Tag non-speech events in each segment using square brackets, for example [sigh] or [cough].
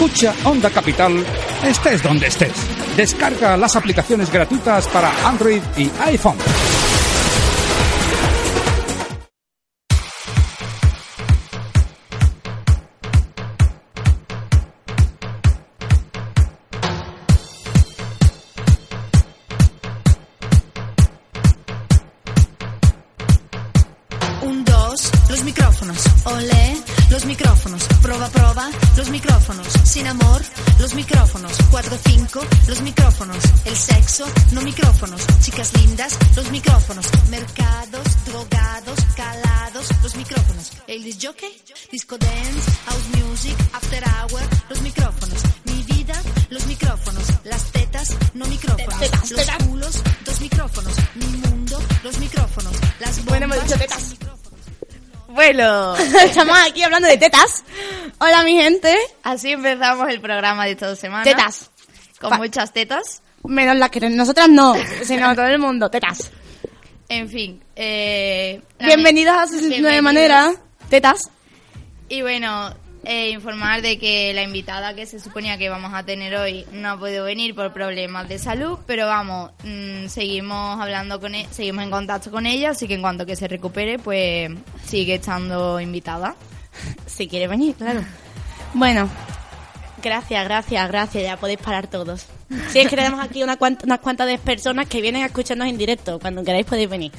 Escucha Onda Capital, estés donde estés. Descarga las aplicaciones gratuitas para Android y iPhone. Hablando de tetas. Hola, mi gente. así empezamos el programa de esta semana. Tetas. Con Pa- muchas tetas. Menos las que nosotras no, sino [laughs] todo el mundo. Tetas. En fin. Eh, Bienvenidos a Asesino de Bienvenidos. Manera. Tetas. Y bueno, eh, informar de que la invitada que se suponía que vamos a tener hoy no ha podido venir por problemas de salud, pero vamos, mm, seguimos hablando con ella, seguimos en contacto con ella, así que en cuanto que se recupere, pues sigue estando invitada. [laughs] Si quiere venir, claro. Bueno, gracias, gracias, gracias. Ya podéis parar todos. Si es que tenemos aquí una cuant- unas cuantas de personas que vienen a escucharnos en directo. Cuando queráis podéis venir.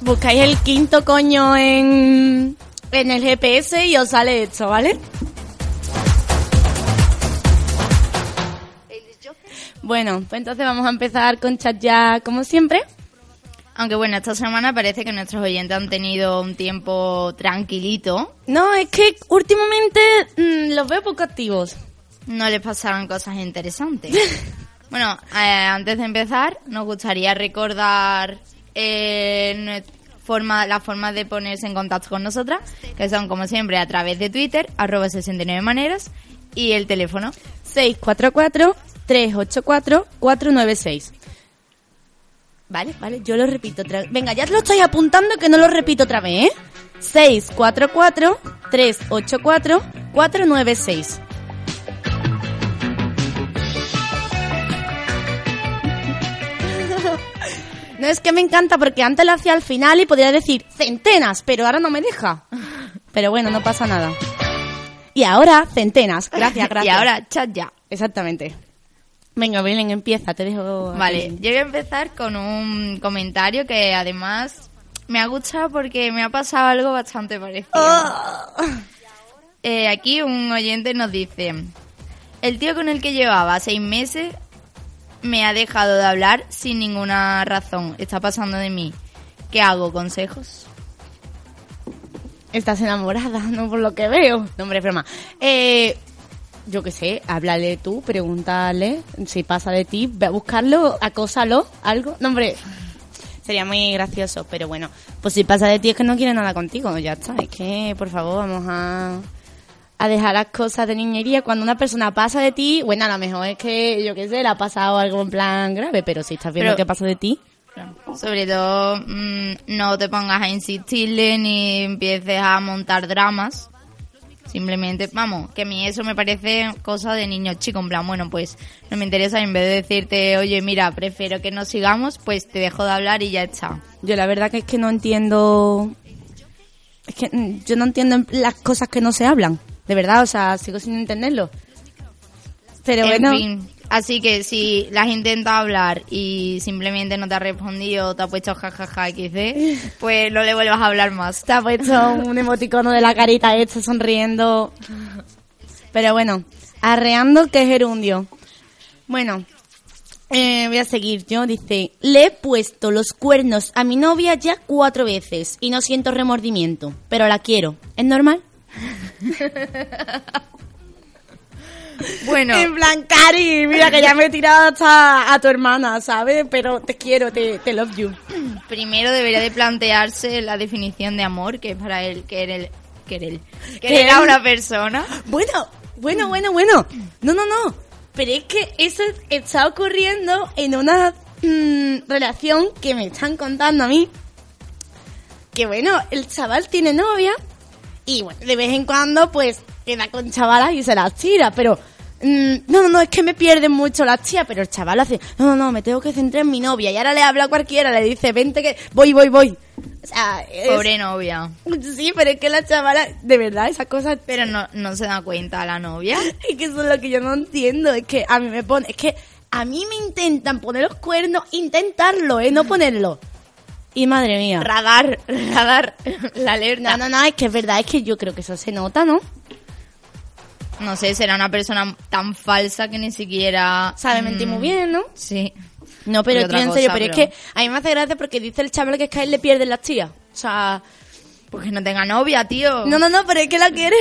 Buscáis el quinto coño en, en el GPS y os sale esto, ¿vale? Bueno, pues entonces vamos a empezar con chat ya como siempre. Aunque bueno, esta semana parece que nuestros oyentes han tenido un tiempo tranquilito, No, es que últimamente mm, los veo poco activos. no les pasaron cosas interesantes. [laughs] bueno, eh, antes de empezar, nos gustaría recordar eh, forma, las formas de ponerse en contacto con nosotras, que son como siempre a través de Twitter, arroba 69 maneras, y el teléfono. 644-384-496. Vale, vale, yo lo repito otra vez. Venga, ya lo estoy apuntando que no lo repito otra vez, ¿eh? 644-384-496. [laughs] No es que me encanta porque antes lo hacía al final y podría decir centenas, pero ahora no me deja. Pero bueno, no pasa nada. Y ahora centenas. Gracias, gracias. [laughs] Y ahora, chat ya. Exactamente. Venga, Belén, empieza, te dejo. Vale, yo voy a empezar con un comentario que además me ha gustado porque me ha pasado algo bastante parecido. Eh, aquí un oyente nos dice, el tío con el que llevaba seis meses me ha dejado de hablar sin ninguna razón. Está pasando de mí. ¿Qué hago? ¿Consejos? Estás enamorada, no por lo que veo. No, hombre, es broma. Eh, yo qué sé, háblale tú, pregúntale si pasa de ti, ve a buscarlo, acósalo, algo. No, hombre, sería muy gracioso, pero bueno, pues si pasa de ti es que no quiere nada contigo, ya está. Es que, por favor, vamos a, a dejar las cosas de niñería. Cuando una persona pasa de ti, bueno, a lo mejor es que, yo qué sé, le ha pasado algo en plan grave, pero si estás viendo Pero- que pasa de ti, Sobre todo, mm, no te pongas a insistirle ni empieces a montar dramas. Simplemente, vamos, que a mí eso me parece cosa de niño chico. En plan, bueno, pues no me interesa. En vez de decirte, oye, mira, prefiero que no sigamos, pues te dejo de hablar y ya está. Yo la verdad que es que no entiendo... Es que mm, yo no entiendo las cosas que no se hablan. De verdad, o sea, sigo sin entenderlo. Pero en bueno, fin, así que si las intenta hablar y simplemente no te ha respondido, te ha puesto jajaja XD, pues no le vuelvas a hablar más. te ha puesto un emoticono de la carita hecha sonriendo. Pero bueno, arreando que es gerundio. Bueno, eh, voy a seguir yo. Dice, le he puesto los cuernos a mi novia ya cuatro veces y no siento remordimiento, pero la quiero. ¿Es normal? [laughs] Bueno, En plan, Cari, mira que ya me he tirado hasta a tu hermana, ¿sabes? Pero te quiero, te, te love you. primero debería de plantearse la definición de amor, que es para él querer, querer, Querer. querer a una persona. Bueno, bueno, bueno, bueno. No, no, no. Pero es que eso está ocurriendo en una mm, relación que me están contando a mí. Que bueno, el chaval tiene novia y bueno, de vez en cuando pues queda con chavalas y se las tira, pero... mm, no, no, no, es que me pierden mucho las tías, pero el chaval hace, no, no, no, me tengo que centrar en mi novia. Y ahora le habla a cualquiera, le dice, vente que voy, voy, voy. O sea, es- Pobre novia. Sí, pero es que la chavala, de verdad, esa cosa Pero no, no se da cuenta la novia. [laughs] es que eso es lo que yo no entiendo. Es que a mí me pone. Es que a mí me intentan poner los cuernos, intentarlo, ¿eh? No ponerlo. Y madre mía. Radar, [laughs] radar, la alerta. No, no, no, es que es verdad, es que yo creo que eso se nota, ¿no? No sé, será una persona tan falsa que ni siquiera... Sabe mentir muy Mm, bien, ¿no? Sí. No, pero tío, en serio, cosa, pero, pero- es que a mí me hace gracia porque dice el chaval que es que a él le pierden las tías. O sea, Porque no tenga novia, tío. no, no, no, pero es que la quiere.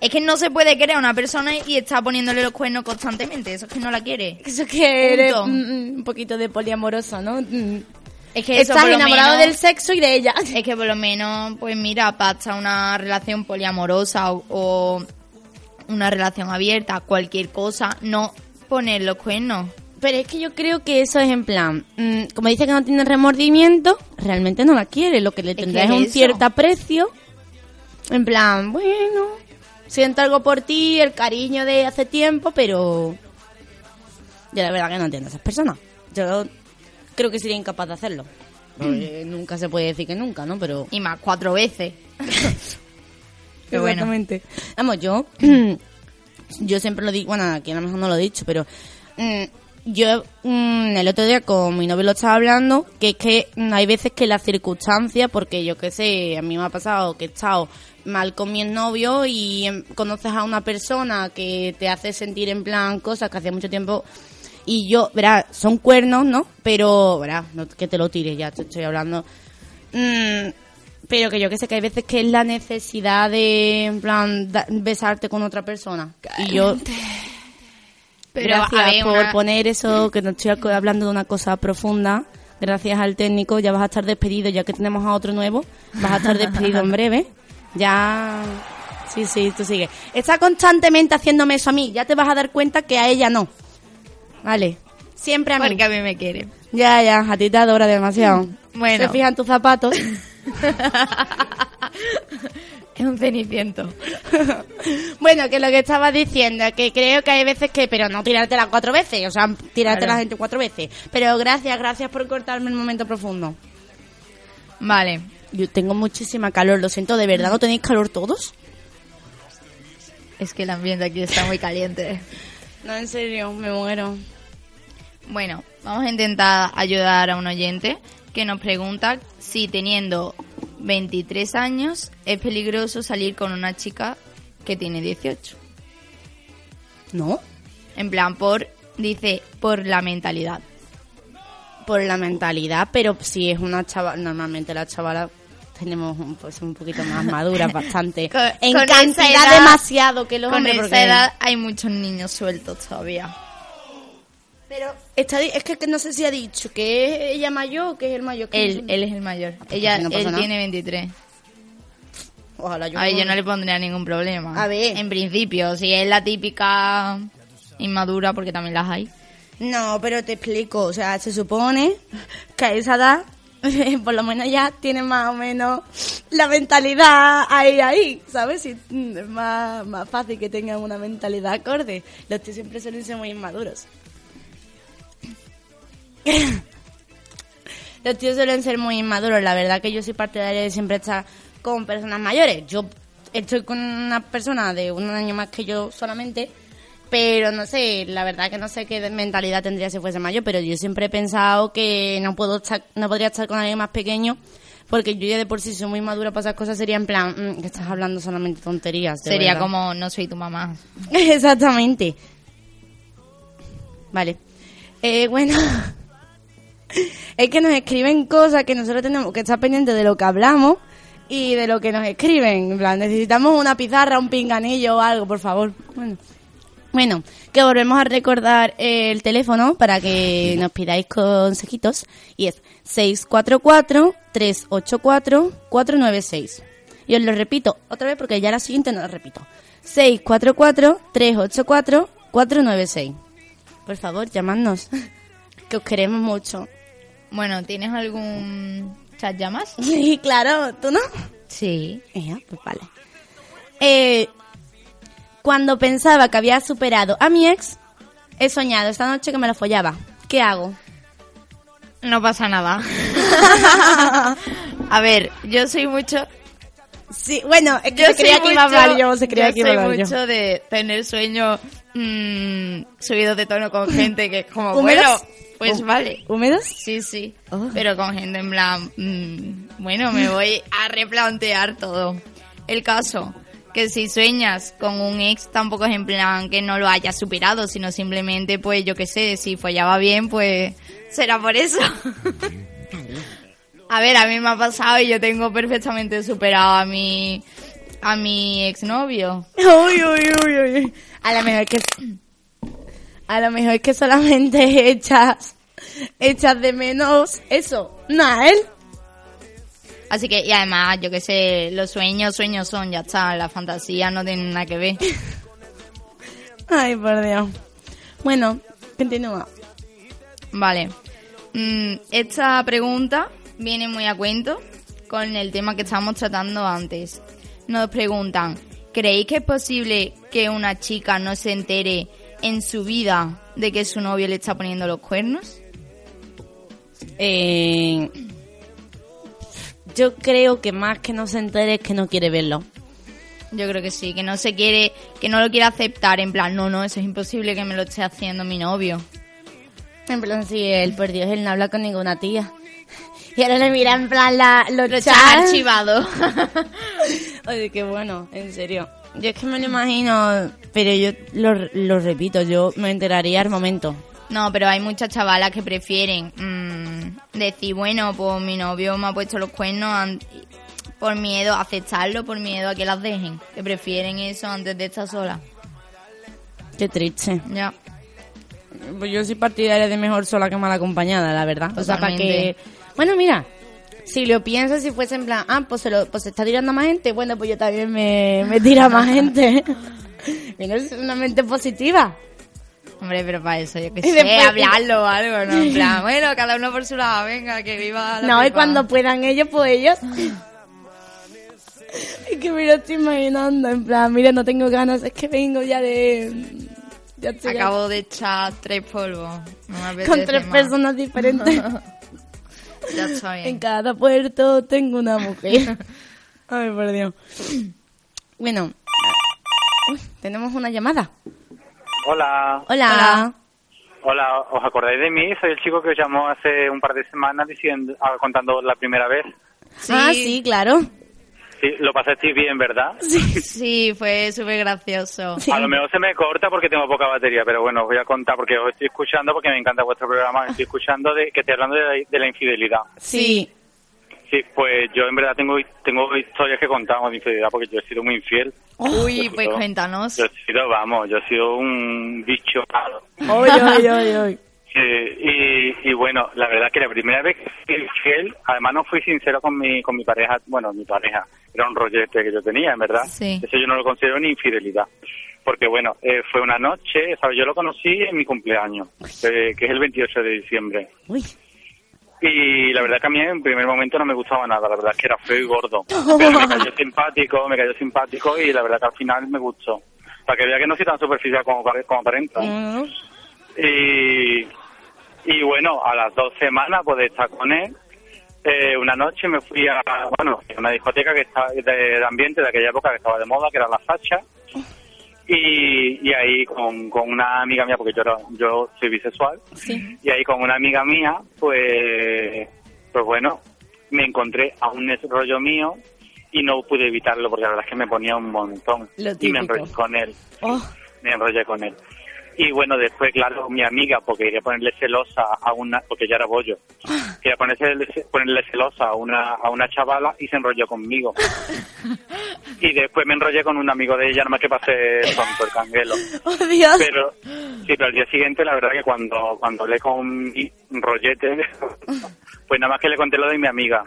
Es que no se puede querer a una persona y está poniéndole los cuernos constantemente. Eso es que no la quiere. Eso es que Punto. mm, mm, un poquito de poliamoroso, ¿no? Es que eso Estás enamorado menos- del sexo y de ella. [laughs] Es que por lo menos, pues mira, pasa una relación poliamorosa o, o una relación abierta, cualquier cosa, no poner los cuernos. Pero es que yo creo que eso es en plan, mm, como dice que no tiene remordimiento, realmente no la quiere. Lo que le tendrá es es un eso. cierto aprecio. En plan, bueno, siento algo por ti, el cariño de hace tiempo, pero yo la verdad que no entiendo a esas personas. Yo creo que sería incapaz de hacerlo. Porque nunca se puede decir que nunca, ¿no? Pero Y más cuatro veces. [laughs] Pero bueno. Exactamente. Vamos, yo, [clears throat] yo siempre lo digo, bueno, aquí a lo mejor no lo he dicho, pero mm, yo mm, el otro día con mi novio lo estaba hablando, que es que hay veces que las circunstancias, porque yo qué sé, a mí me ha pasado que he estado mal con mi novio y em, conoces a una persona que te hace sentir en plan cosas que hacía mucho tiempo y yo, verás, son cuernos, ¿no? Pero, verás, no que te lo tires, ya te estoy hablando. Mm, pero que yo que sé que hay veces que es la necesidad de, en plan, da- besarte con otra persona. Y yo, Pero, gracias a ver, por una- poner eso, que no estoy hablando de una cosa profunda. Gracias al técnico, ya vas a estar despedido, ya que tenemos a otro nuevo. Vas a estar despedido en breve. Ya. Sí, sí, tú sigue. Está constantemente haciéndome eso a mí. Ya te vas a dar cuenta que a ella no. Vale. Siempre a mí. Porque a mí me quiere. Ya, ya, a ti te adora demasiado. [laughs] Bueno. Se fija en tus zapatos. [laughs] Es un ceniciento. [laughs] bueno, que lo que estaba diciendo, que creo que hay veces que, pero no tirártela cuatro veces, o sea, tirarte Claro. la gente cuatro veces. Pero gracias, gracias por cortarme el momento profundo. Vale. Yo tengo muchísima calor, lo siento, ¿de verdad no tenéis calor todos? Es que el ambiente aquí está muy caliente. No, en serio, me muero. Bueno, vamos a intentar ayudar a un oyente que nos pregunta si teniendo 23 años es peligroso salir con una chica que tiene 18. ¿No? En plan, por, dice, por la mentalidad. Por la mentalidad, pero si es una chavala, normalmente las chavalas tenemos un, pues, un poquito más maduras, [laughs] bastante. Con- en con esa cantidad edad- demasiado que los Con hombres, esa edad hay muchos niños sueltos todavía. Pero está, es que, que no sé si ha dicho que es ella mayor o que es el mayor. que Él, él es el mayor. Ella, no pasa él nada. tiene 23. Ojalá yo A ver, yo no le pondría ningún problema. A ver. En principio, si es la típica inmadura, porque también las hay. No, pero te explico. O sea, se supone que a esa edad, [laughs] por lo menos ya tiene más o menos la mentalidad ahí, ahí, ¿sabes? Mm, es más, más fácil que tengan una mentalidad acorde. Los tíos siempre suelen ser muy inmaduros. [coughs] Los tíos suelen ser muy inmaduros. La verdad que yo soy partidaria de siempre estar con personas mayores. Yo estoy con una persona de un año más que yo solamente Pero no sé, la verdad que no sé qué mentalidad tendría si fuese mayor, pero yo siempre he pensado que no puedo estar, no podría estar con alguien más pequeño, porque yo ya de por sí soy muy madura para esas cosas, sería en plan, mm, que estás hablando solamente tonterías. de Sería verdad. como, no soy tu mamá. [laughs] Exactamente. Vale. Eh, bueno. [laughs] es que nos escriben cosas que nosotros tenemos que estar pendientes de lo que hablamos y de lo que nos escriben. En plan, necesitamos una pizarra, un pinganillo o algo, por favor. Bueno. Bueno, que volvemos a recordar el teléfono para que nos pidáis consejitos y es 644-384-496. Y os lo repito otra vez porque ya la siguiente no la repito. 644-384-496. Por favor, llamadnos, [laughs] que os queremos mucho. Bueno, ¿tienes algún chat llamas? [laughs] Sí, claro, ¿tú no? Sí. Ea, pues vale. Eh, cuando pensaba que había superado a mi ex, he soñado esta noche que me lo follaba. ¿Qué hago? No pasa nada. [laughs] a ver, yo soy mucho... Sí, bueno, es que Yo se creía que iba a hablar yo, se creía yo que iba a soy hablar yo. mucho de tener sueños mm, subidos de tono con [laughs] gente que es como, ¿Húmedos? bueno, pues vale. ¿Húmedos? Sí, sí. Oh. Pero con gente en plan, mm, bueno, me voy a replantear todo. El caso, que si sueñas con un ex, tampoco es en plan que no lo hayas superado, sino simplemente, pues yo qué sé, si follaba bien, pues será por eso. [laughs] a ver, a mí me ha pasado y yo tengo perfectamente superado a mi, a mi exnovio. A lo mejor es que... A lo mejor es que solamente [laughs] echas... Echas de menos eso. No, él. Así que, y además, yo qué sé, los sueños, sueños son, ya está, la fantasía no tiene nada que ver. [laughs] Ay, por Dios. Bueno, continúa. Vale. Mm, esta pregunta viene muy a cuento con el tema que estábamos tratando antes. Nos preguntan, ¿creéis que es posible que una chica no se entere en su vida de que su novio le está poniendo los cuernos? Eh, yo creo que más que no se entere es que no quiere verlo. Yo creo que sí, que no se quiere, que no lo quiere aceptar, en plan, no, no, eso es imposible que me lo esté haciendo mi novio. En plan, sí, él, por Dios, él no habla con ninguna tía. [laughs] Y ahora le mira en plan la, los Lo archivado. [laughs] Oye, qué bueno, en serio. Yo es que me lo imagino, pero yo lo, lo repito, yo me enteraría al momento. No, pero hay muchas chavalas que prefieren mm, decir, bueno, pues mi novio me ha puesto los cuernos por miedo a aceptarlo, por miedo a que las dejen. Que prefieren eso antes de estar sola. Qué triste. Ya. Pues yo soy partidaria de mejor sola que mal acompañada, la verdad. O sea, para que... Bueno, mira, si lo piensas, si fuese en plan, ah, pues se, lo, pues se está tirando más gente, bueno, pues yo también me, me tira más [laughs] gente. [laughs] Mira, es una mente positiva. Hombre, pero para eso, yo que Y sé, después- hablarlo o algo, ¿no? En [laughs] plan, bueno, cada uno por su lado, venga, que viva la No, y pepa. cuando puedan ellos, pues ellos. Es que me lo estoy imaginando, en plan, mira, no tengo ganas, es que vengo ya de... Ya Acabo de echar tres polvos. No con tres más. personas diferentes. [laughs] Ya está en bien. cada puerto tengo una mujer. [laughs] Ay, por Dios. Bueno, uy, tenemos una llamada. Hola. Hola. Hola, ¿os acordáis de mí? Soy el chico que os llamó hace un par de semanas diciendo, ah, contando la primera vez. Ah, sí, claro. Sí, lo pasasteis bien, ¿verdad? Sí, fue súper gracioso. Sí. A lo mejor se me corta porque tengo poca batería, pero bueno, os voy a contar porque os estoy escuchando, porque me encanta vuestro programa, estoy escuchando de que estoy hablando de la, de la infidelidad. Sí. Sí, pues yo en verdad tengo tengo historias que contamos de infidelidad porque yo he sido muy infiel. Uy, Yo pues sido- cuéntanos. Yo he sido, vamos, yo he sido un bicho malo. Oy, oy, oy, oy. [laughs] Sí, y, y bueno, la verdad que la primera vez que fui infiel, además no fui sincero con mi, con mi pareja, bueno, mi pareja, era un rollete que yo tenía, en verdad. Sí. Eso yo no lo considero ni infidelidad. Porque bueno, eh, fue una noche, ¿sabes? yo lo conocí en mi cumpleaños, eh, que es el 28 de diciembre. Uy. Y la verdad que a mí en primer momento no me gustaba nada, la verdad es que era feo y gordo. Pero me cayó [laughs] simpático, me cayó simpático y la verdad que al final me gustó. Para que vea que no soy tan superficial como, como aparenta. Mm, Y, y bueno, a las dos semanas pues, de estar con él, eh, una noche me fui a, bueno, a una discoteca que estaba de, de ambiente de aquella época que estaba de moda, que era la Sacha. Y, y ahí con, con una amiga mía, porque yo, era- yo soy bisexual, Sí. y ahí con una amiga mía, pues, pues bueno, me encontré a un rollo mío y no pude evitarlo porque la verdad es que me ponía un montón. Lo y me típico. enrollé con él, Oh, me enrollé con él. Y bueno, después, claro, mi amiga, porque quería ponerle celosa a una, porque ya era bollo, quería ponerle, ponerle celosa a una, a una chavala y se enrolló conmigo. [laughs] Y después me enrollé con un amigo de ella, nomás que pasé tonto el canguelo. oh Dios. Pero, sí, pero al día siguiente, la verdad que cuando, cuando hablé con mi rollete, [laughs] pues nada más que le conté lo de mi amiga.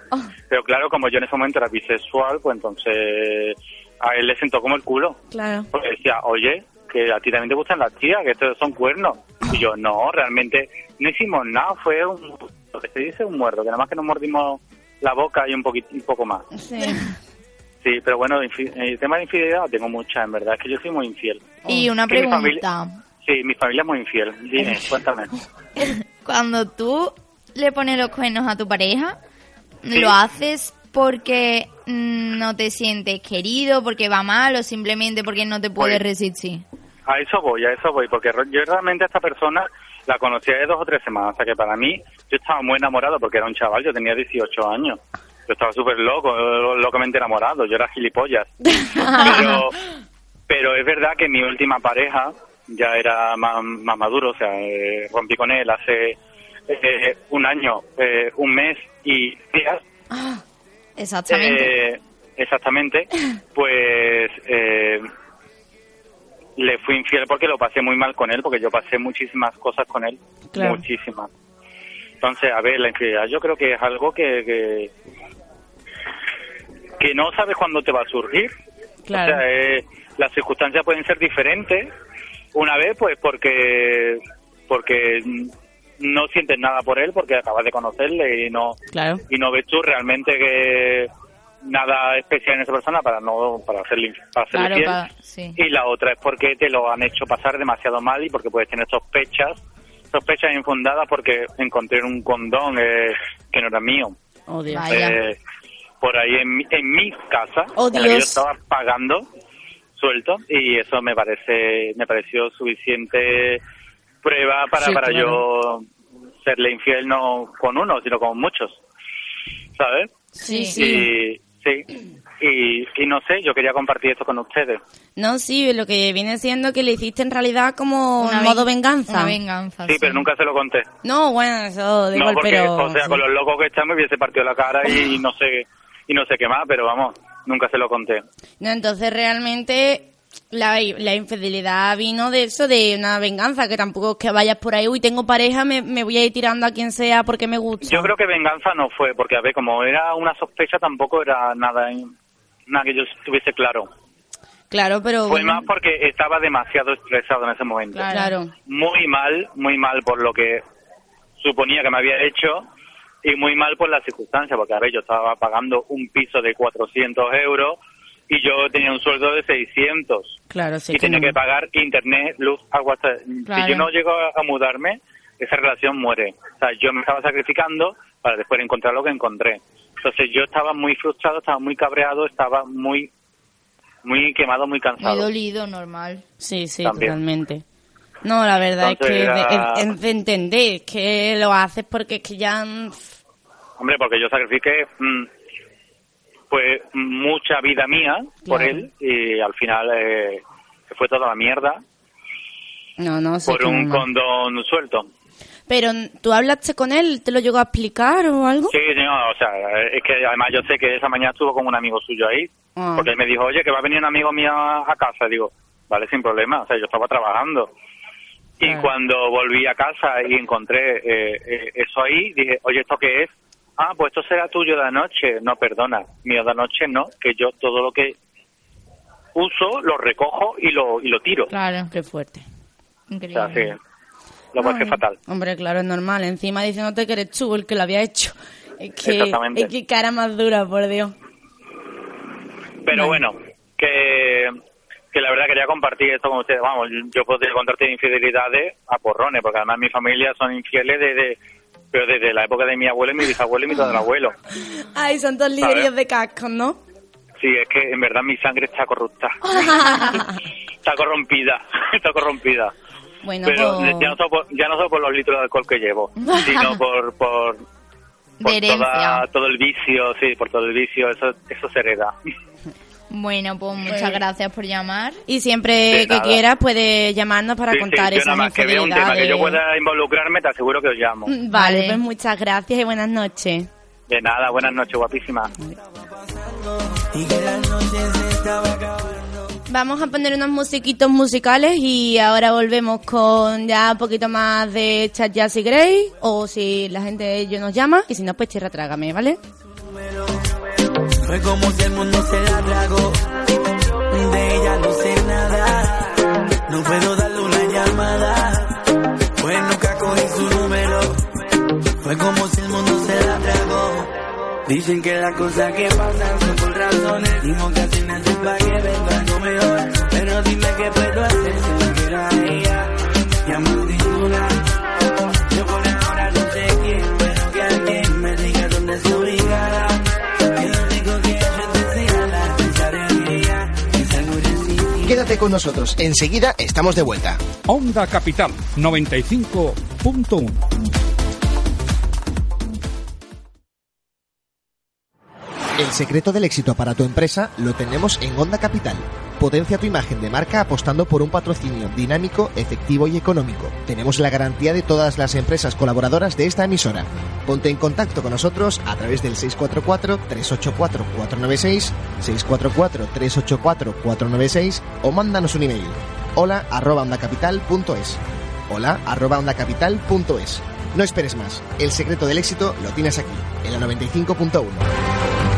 Pero claro, como yo en ese momento era bisexual, pues entonces a él le sentó como el culo. Claro. Porque decía, oye, que a ti también te gustan las tías, que estos son cuernos. Y yo, no, realmente no hicimos nada, fue un, lo que se dice un muerto, que nada más que nos mordimos la boca y un, poquito, un poco más. Sí. Sí, pero bueno, el tema de infidelidad tengo mucha, en verdad, es que yo soy muy infiel. Y una mi pregunta. familia- Sí, mi familia es muy infiel. Dime, [laughs] cuéntame. Cuando tú le pones los cuernos a tu pareja, Sí. ¿lo haces porque no te sientes querido, porque va mal o simplemente porque no te puedes Pues- resistir? A eso voy, a eso voy, porque yo realmente a esta persona la conocía de dos o tres semanas, o sea que para mí yo estaba muy enamorado porque era un chaval, yo tenía 18 años. Yo estaba súper loco, lo- locamente enamorado, yo era gilipollas. [laughs] Pero, pero es verdad que mi última pareja ya era más, más maduro, o sea, eh, rompí con él hace eh, un año, eh, un mes y días. Exactamente. Eh, exactamente. Pues eh, le fui infiel porque lo pasé muy mal con él, porque yo pasé muchísimas cosas con él. Claro. Muchísimas. Entonces, a ver, la infidelidad yo creo que es algo que, que, que no sabes cuándo te va a surgir. Claro. O sea, eh, las circunstancias pueden ser diferentes. Una vez, pues porque porque no sientes nada por él, porque acabas de conocerle y no Claro. y no ves tú realmente que nada especial en esa persona para no para hacerle para hacerle Claro, fiel. pa- sí. y la otra es porque te lo han hecho pasar demasiado mal y porque puedes tener sospechas sospechas infundadas porque encontré un condón eh, que no era mío Oh, Dios. Vaya. eh, por ahí en, mi- en mi casa Oh, en la que yo estaba pagando suelto y eso me parece me pareció suficiente prueba para Sí, para claro. yo serle infiel no con uno sino con muchos sabes Sí, Sí. sí. Sí y, y no sé yo quería compartir esto con ustedes No, sí, lo que viene siendo que le hiciste en realidad como Una modo ven- venganza. Una venganza. sí pero nunca se lo conté No, bueno, eso da no igual, porque pero... o sea sí. con los locos que están me hubiese partido la cara y, no sé y no sé qué más pero vamos nunca se lo conté No, entonces realmente la, la infidelidad vino de eso, de una venganza, que tampoco es que vayas por ahí, uy, tengo pareja, me, me voy a ir tirando a quien sea porque me gusta. Yo creo que venganza no fue, porque a ver, como era una sospecha, tampoco era nada, nada que yo estuviese claro. Claro, pero... Fue bueno, más porque estaba demasiado estresado en ese momento. Claro. Muy mal, muy mal por lo que suponía que me había hecho y muy mal por las circunstancias, porque a ver, yo estaba pagando un piso de 400 euros y yo tenía un sueldo de 600 Claro, sí. y tenía que pagar internet, luz, agua. Claro. Si yo no llego a, mudarme, esa relación muere. O sea, yo me estaba sacrificando para después encontrar lo que encontré. Entonces yo estaba muy frustrado, estaba muy cabreado, estaba muy muy quemado, muy Muy cansado. dolido, normal. Sí, sí, También. totalmente. No, la verdad Entonces es que era- de, es de entender que lo haces porque es que ya... mm, Hombre, porque yo sacrifiqué mm, pues mucha vida mía por Claro. él y al final eh, se fue toda la mierda No, no, sí por un condón suelto. Pero, ¿tú hablaste con él? ¿Te lo llegó a explicar o algo? Sí, no, o sea, es que además yo sé que esa mañana estuvo con un amigo suyo ahí, Ah. porque él me dijo, oye, que va a venir un amigo mío a casa. Digo, vale, sin problema, o sea, yo estaba trabajando. Y cuando volví a casa y encontré eh, eh, eso ahí, dije, oye, ¿esto qué es? Ah, pues esto será tuyo de anoche. No, perdona, mío de anoche no, que yo todo lo que uso lo recojo y lo, y lo tiro. Claro. Qué fuerte. O Increíble. sea, sí, lo pasé Ay, fatal. Hombre, claro, es normal. Encima diciéndote que eres tú el que lo había hecho. Es que, Exactamente. es que cara más dura, por Dios. Pero Vale. bueno, que, que la verdad quería compartir esto con ustedes. Vamos, yo podría contarte infidelidades a porrones, porque además mi familia son infieles desde, pero desde la época de mi abuelo y mi bisabuelo y mi tatarabuelo. Ay, son todos ligueríos de cascos, ¿no? Sí, es que en verdad mi sangre está corrupta. [laughs] está corrompida, [laughs] está corrompida. Bueno, Pero pues- ya, no solo por, ya no solo por los litros de alcohol que llevo, sino [laughs] por, por, por toda- todo el vicio, sí, por todo el vicio, eso, eso se hereda. Bueno, pues muchas Pues- gracias por llamar. Y siempre De que quieras puedes llamarnos para Sí, sí, contar yo esas nada más que vea un tema que yo pueda involucrarme, te aseguro que os llamo. Vale, Vale. pues muchas gracias y buenas noches. De nada, buenas noches, guapísima. Vamos a poner unos musiquitos musicales y ahora volvemos con ya un poquito más de Chat Jazz y Grey o si la gente yo nos llama y si no pues tierra trágame, ¿vale? Fue como si el mundo se la tragó. De ella no sé nada. No puedo darle una llamada. Pues nunca cogí su número. Fue como si el mundo se la tragó. Dicen que las cosas que pasan son por razones. Y no casi nacen para que venga algo mejor. Pero dime qué puedo hacer si no quiero a ella. Ninguna. Quédate con nosotros, enseguida estamos de vuelta. Onda Capital 95.1. El secreto del éxito para tu empresa lo tenemos en Onda Capital. Potencia tu imagen de marca apostando por un patrocinio dinámico, efectivo y económico. Tenemos la garantía de todas las empresas colaboradoras de esta emisora. Ponte en contacto con nosotros a través del 644-384-496, 644-384-496 o mándanos un email. Hola arroba ondacapital.es. Hola arroba ondacapital.es. No esperes más. El secreto del éxito lo tienes aquí, en la 95.1.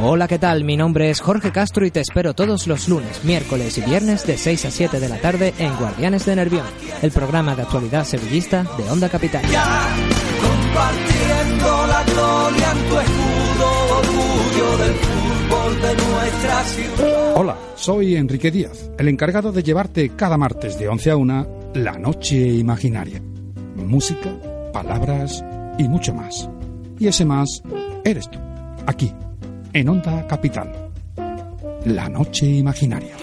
Hola, ¿qué tal? Mi nombre es Jorge Castro y te espero todos los lunes, miércoles y viernes de 6 a 7 de la tarde en Guardianes de Nervión, el programa de actualidad sevillista de Onda Capital. Compartiendo la gloria en tu escudo, orgullo del fútbol de nuestra ciudad. Hola, soy Enrique Díaz, el encargado de llevarte cada martes de 11 a 1 La Noche Imaginaria. Música, palabras y mucho más. Y ese más eres tú, aquí, en Onda Capital. La Noche Imaginaria.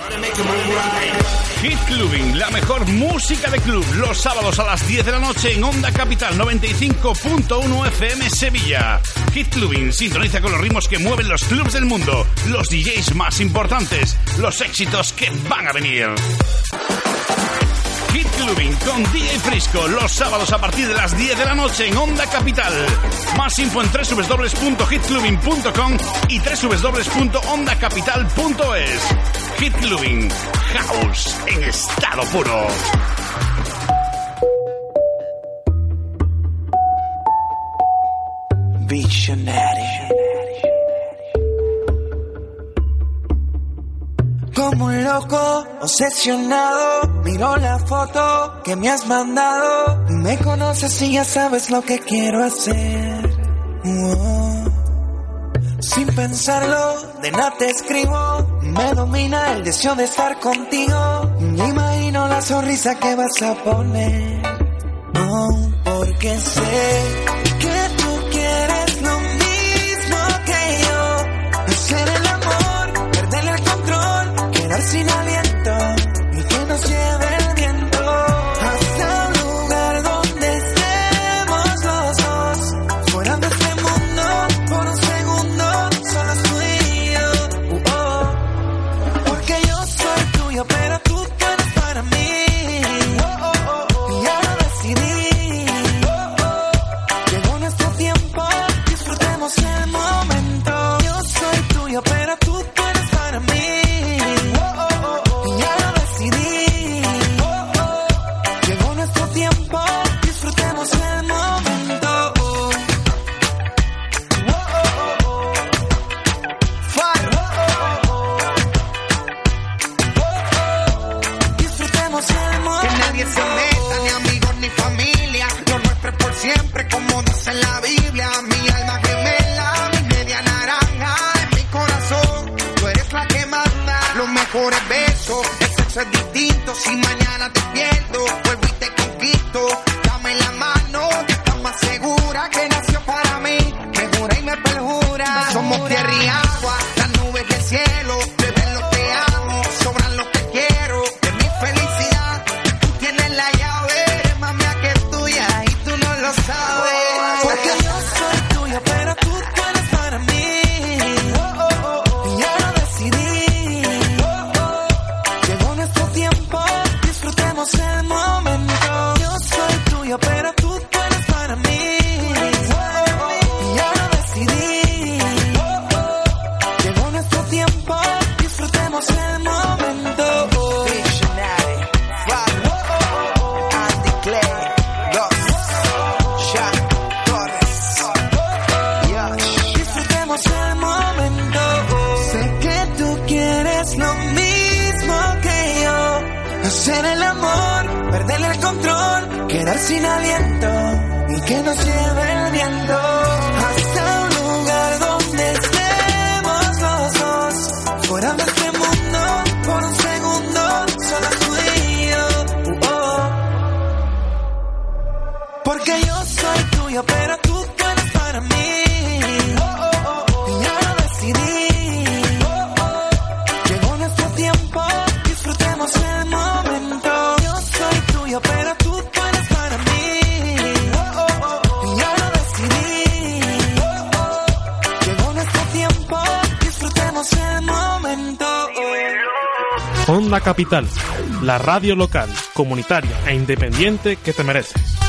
Hit Clubbing, la mejor música de club, los sábados a las 10 de la noche en Onda Capital 95.1 FM Sevilla. Hit Clubbing sintoniza con los ritmos que mueven los clubs del mundo, los DJs más importantes, los éxitos que van a venir. Hit Clubbing con DJ Frisco los sábados a partir de las 10 de la noche en Onda Capital. Más info en www.hitclubbing.com y www.ondacapital.es. Hit Clubbing, house en estado puro. Visionary. Como un loco, obsesionado, miro la foto que me has mandado. Me conoces y ya sabes lo que quiero hacer. Sin pensarlo, de nada te escribo. Me domina el deseo de estar contigo. Me imagino la sonrisa que vas a poner. Oh, porque sé la radio local, comunitaria e independiente que te mereces.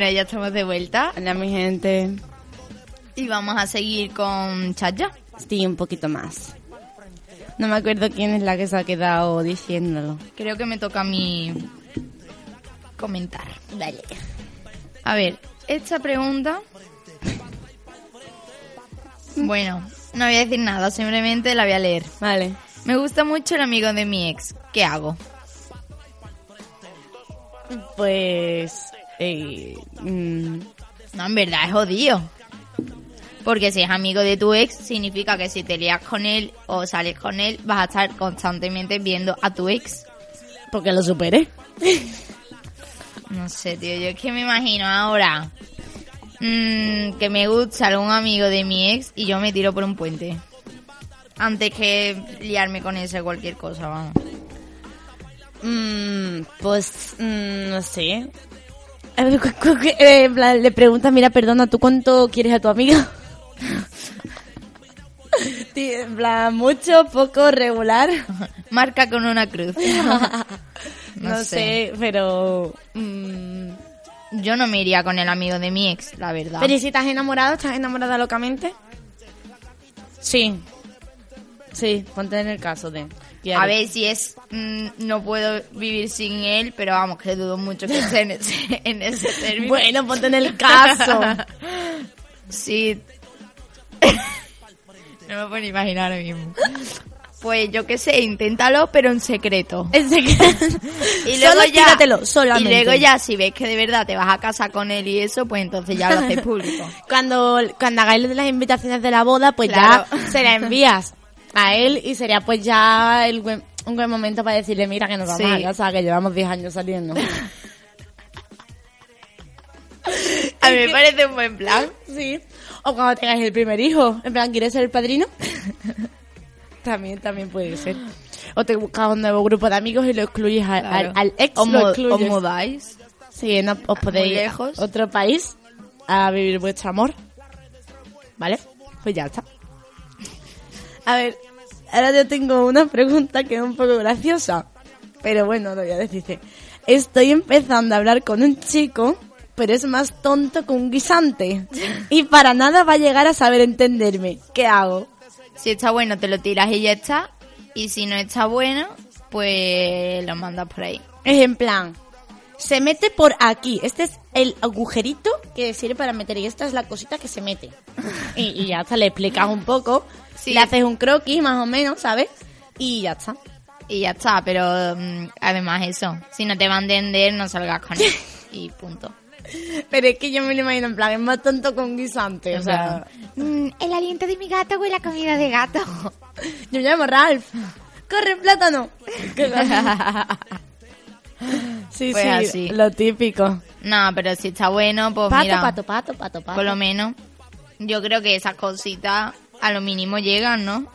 Bueno, ya estamos de vuelta. Hola, mi gente. Y vamos a seguir con Chaya. Sí, un poquito más. No me acuerdo quién es la que se ha quedado diciéndolo. Creo que me toca a mí comentar. Vale. A ver, esta pregunta. Bueno, no voy a decir nada, simplemente la voy a leer. Vale. Me gusta mucho el amigo de mi ex. ¿Qué hago? Pues... eh, mm, No, en verdad es jodido. Porque si es amigo de tu ex, significa que si te lías con él o sales con él, vas a estar constantemente viendo a tu ex. porque lo superé. [laughs] No sé, tío, yo es que me imagino ahora mm, que me gusta algún amigo de mi ex y yo me tiro por un puente. Antes que liarme con ese cualquier cosa, vamos. Mm, pues, mm, no sé. En plan, Le pregunta, mira, perdona, ¿tú cuánto quieres a tu amiga? [laughs] Sí, en plan, mucho, poco, regular. [laughs] Marca con una cruz. [laughs] No, sé. pero... mm, Yo no me iría con el amigo de mi ex, la verdad. Pero ¿y si estás enamorado? ¿Estás enamorada locamente? Sí. Sí, ponte en el caso de... A ver si es mm, no puedo vivir sin él, pero vamos, que dudo mucho que esté en ese, [laughs] en ese término. Bueno, ponte en el caso. [laughs] sí. [laughs] no me puedo ni imaginar ahora mismo. Pues yo qué sé, inténtalo, pero en secreto. En secreto. Y luego Solo ya, tíratelo, y luego ya, si ves que de verdad te vas a casar con él y eso, pues entonces ya lo haces público. cuando, cuando hagáis las invitaciones de la boda, pues Claro. ya se la envías a él y sería pues ya el buen- un buen momento para decirle, mira que nos vamos Sí. a casar, que llevamos 10 años saliendo. [laughs] A mí me parece un buen plan. Sí. O cuando tengáis el primer hijo, en plan, ¿quieres ser el padrino? [laughs] también, también puede ser. O te buscas un nuevo grupo de amigos y lo excluyes al, Claro. al, al ex, Os lo excluyes. os mudáis. Sí, no, os podéis Muy ir lejos. a otro país a vivir vuestro amor. ¿Vale? Pues ya está. A ver, ahora yo tengo una pregunta que es un poco graciosa. Pero bueno, lo voy a decir. Estoy empezando a hablar con un chico, pero es más tonto que un guisante. [laughs] Y para nada va a llegar a saber entenderme. ¿Qué hago? Si está bueno, te lo tiras y ya está. Y si no está bueno, pues lo mandas por ahí. Es en plan, se mete por aquí. Este es el agujerito que sirve para meter y esta es la cosita que se mete. [laughs] Y, y ya está, le explicas un poco, Sí. le haces un croquis más o menos, ¿sabes? Y ya está. Y ya está, pero mm, además eso, si no te va a entender, no salgas con él. [laughs] Y punto. Pero es que yo me lo imagino en plan, es más tonto un guisante. O sea, Mm, el aliento de mi gato huele a comida de gato. [laughs] yo me llamo Ralph. ¡Corre, plátano! [laughs] sí, Pues sí, así. lo típico. No, pero si está bueno, pues Pato, mira, pato, pato, pato, pato. por lo menos, yo creo que esas cositas a lo mínimo llegan, ¿no?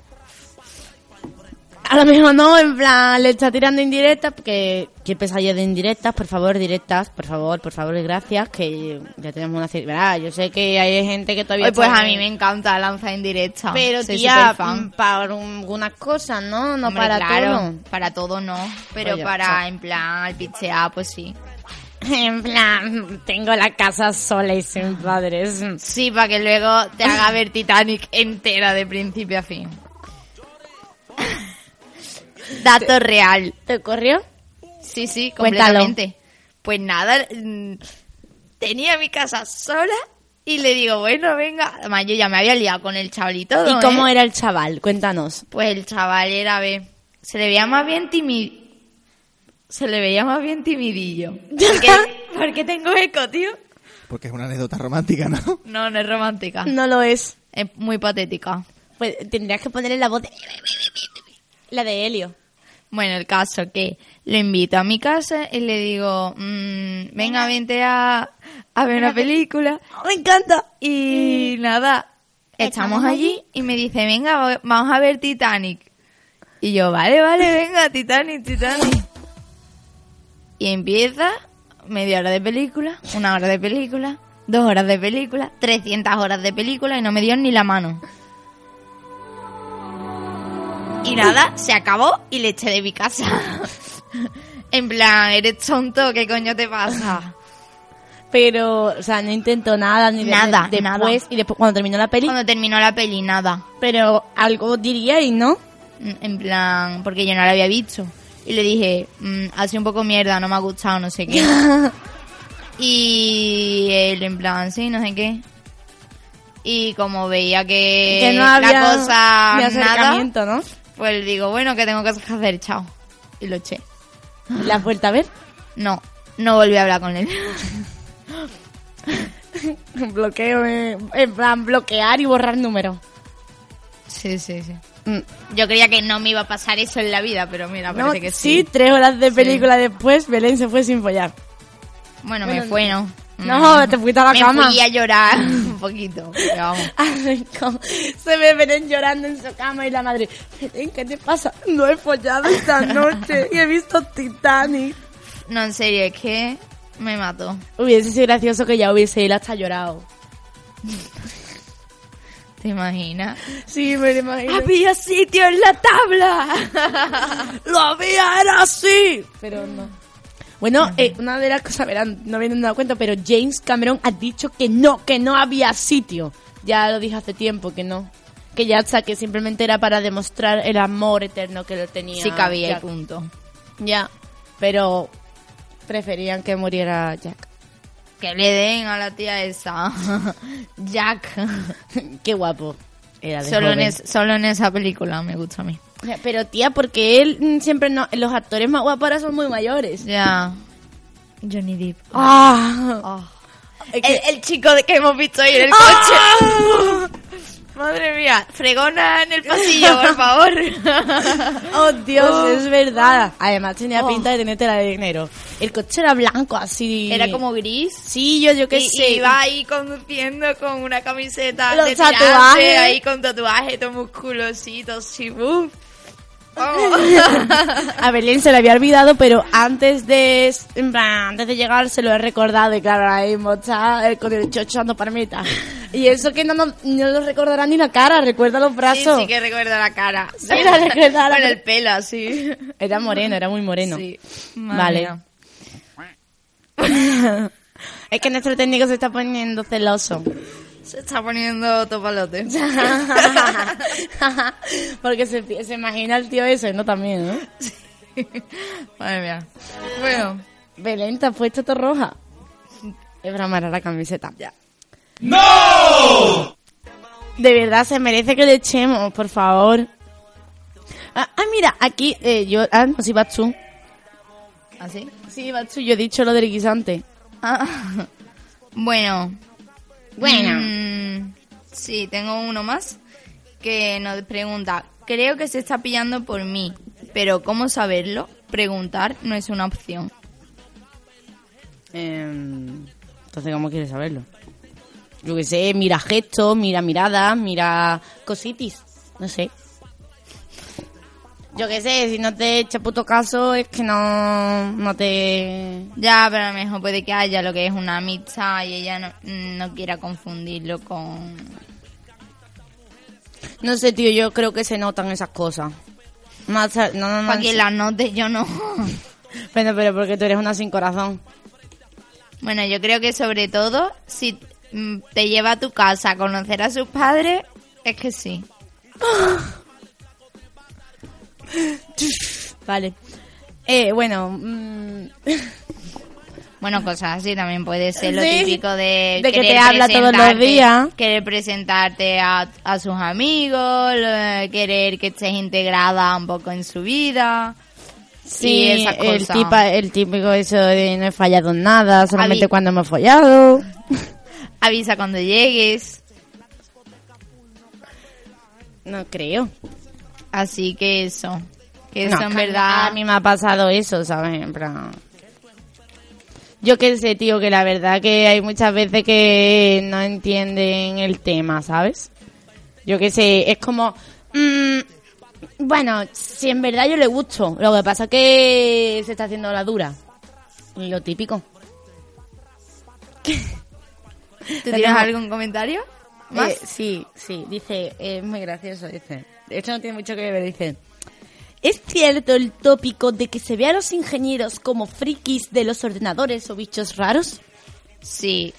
A lo mejor no, en plan, le está tirando indirectas, porque qué pesadilla de indirectas, por favor, directas, por favor, por favor, y gracias, que ya tenemos una ¿verdad? Yo sé que hay gente que todavía... Hoy pues está- a mí me encanta lanzar en directo. Pero Soy tía, mm, para algunas cosas, ¿no? No Hombre, para claro, todo. para todo no, pero Pues para en plan al pichear, pues sí. En plan, tengo la casa sola y sin padres. Sí, para que luego te haga ver Titanic entera de principio a fin. Dato real. ¿Te ocurrió? Sí, sí, Cuéntalo. completamente. Pues nada, mm, tenía mi casa sola y le digo, bueno, venga. Además, yo ya me había liado con el chaval y todo. ¿Y cómo ¿eh? era el chaval? Cuéntanos. Pues el chaval era, a ver, se le veía más bien timid... Se le veía más bien timidillo. [laughs] ¿Por qué, por qué tengo eco, tío? Porque es una anécdota romántica, ¿no? No, no es romántica. No lo es. Es muy patética. Pues tendrías que ponerle la voz de... La de Helio. Bueno, el caso que lo invito a mi casa y le digo, mm, venga, vente a, a ver una película. Me encanta. Y nada, estamos allí y me dice, venga, va- vamos a ver Titanic. Y yo, vale, vale, venga, Titanic, Titanic. Y empieza media hora de película, una hora de película, dos horas de película, 300 horas de película y no me dio ni la mano. Y nada, se acabó y le eché de mi casa. [laughs] en plan, eres tonto, ¿qué coño te pasa? Pero, o sea, no intentó nada ni de- Nada, de- nada. después y después cuando terminó la peli. Cuando terminó la peli, nada. Pero algo diríais, ¿no? En plan, porque yo no la había visto. Y le dije, mm, ha sido un poco mierda, no me ha gustado, no sé qué. [laughs] y él en plan, sí, no sé qué. Y como veía que, que no había la cosa nada, ¿no? pues le digo, bueno, que tengo que hacer, chao. Y lo eché. ¿La has vuelto a ver? No, no volví a hablar con él. [laughs] Bloqueo, eh, en plan, bloquear y borrar números. sí, sí, sí. Mm. Yo creía que no me iba a pasar eso en la vida, pero mira, No, parece que sí, sí. tres horas de película después, Belén se fue sin follar. Bueno, Bueno, me fue, ¿no? No, te fuiste a la me cama. fui a llorar [laughs] un poquito, pero vamos. [laughs] Ay, Se ve Belén llorando en su cama y la madre, Belén, ¿qué te pasa? No he follado esta [laughs] noche y he visto Titanic. No, en serio, es que me mató. Hubiese sido gracioso que ya hubiese él hasta llorado. ¿Te imaginas? Sí, me lo imagino. ¡Había sitio en la tabla! [laughs] ¡Lo había, era así! Pero no. Bueno, eh, una de las cosas, verán, no me dado cuenta, pero James Cameron ha dicho que no, que no había sitio. Ya lo dije hace tiempo, que no. Que ya, o sea, que simplemente era para demostrar el amor eterno que lo tenía. Sí cabía y punto. Ya, pero preferían que muriera Jack. Que le den a la tía esa. [laughs] Jack. [laughs] Qué guapo. Era de Solo en, es- solo en esa película me gusta a mí. Pero tía, porque él siempre no... Los actores más guapos ahora son muy mayores. Ya. Johnny Depp. Ah. Que- El, el chico de que hemos visto ahí en el ¡Ah! coche. [laughs] Madre mía, fregona en el pasillo, por favor. [laughs] Oh, Dios, Oh. es verdad. Además tenía Oh. pinta de tener tela de dinero. El coche era blanco, así. Era como gris. Sí, yo, yo qué Y sé. iba ahí conduciendo con una camiseta Los de tirante, tatuajes. ahí con tatuaje, todo musculosito, así, uf. Oh. A Belén se le había olvidado, pero antes de, en plan, antes de llegar se lo he recordado. Y claro, mismo está eh, con el chocho dando palmita. Y eso que no, no, no lo recordará ni la cara, recuerda los Sí, brazos. sí que recuerdo la cara. [laughs] Sí, la recuerda la Con el pelo así. Era moreno, era muy moreno. Sí. Vale. [laughs] es que nuestro técnico se está poniendo celoso. Se está poniendo topalote. [laughs] Porque se, se imagina el tío ese, ¿no? También, ¿no? Madre mía. Bueno. Belén, ¿te has puesto todo roja? Es broma, era la camiseta. Ya. ¡No! De verdad, se merece que le echemos, por favor. Ah, ah, mira, aquí, eh, yo... Ah, no, sí, vas tú. ¿Así? Sí, vas tú, yo he dicho lo del guisante. Ah. Bueno. Bueno. Mm, sí, tengo uno más que nos pregunta, creo que se está pillando por mí, pero ¿cómo saberlo? Preguntar no es una opción. Em, entonces, ¿cómo quieres saberlo? Yo qué sé, mira gestos, mira miradas, mira cositis. No sé. Yo qué sé, si no te echa puto caso es que no, no te... Ya, pero a lo mejor puede que haya lo que es una amistad y ella no, no quiera confundirlo con... No sé, tío, yo creo que se notan esas cosas. No, no, no, Para que sí. las note yo no. [laughs] Pero, pero porque tú eres una sin corazón. Bueno, yo creo que sobre todo si te lleva a tu casa a conocer a sus padres, es que sí. [laughs] Vale. Eh, bueno, mm, [laughs] Bueno, cosas así también puede ser lo Sí. típico de... De que querer te habla todos los presentarte- días. Querer presentarte a, a sus amigos, lo- querer que estés integrada un poco en su vida. sí, esas el, cosas. tipa- el típico eso de no he fallado en nada, solamente cuando me he follado. [laughs] Avisa cuando llegues. No creo. Así que eso. Que No, eso en verdad... A mí me ha pasado eso, ¿sabes? En plan... Yo qué sé, tío, que la verdad que hay muchas veces que no entienden el tema, ¿sabes? Yo qué sé, es como... mm, bueno, si en verdad yo le gusto, lo que pasa es que se está haciendo la dura. Lo típico. [laughs] ¿Tú tienes algún comentario? ¿Más? Eh, sí, sí, dice, es muy gracioso, dice. Esto no tiene mucho que ver, dice. ¿Es cierto el tópico de que se ve a los ingenieros como frikis de los ordenadores o bichos raros? Sí.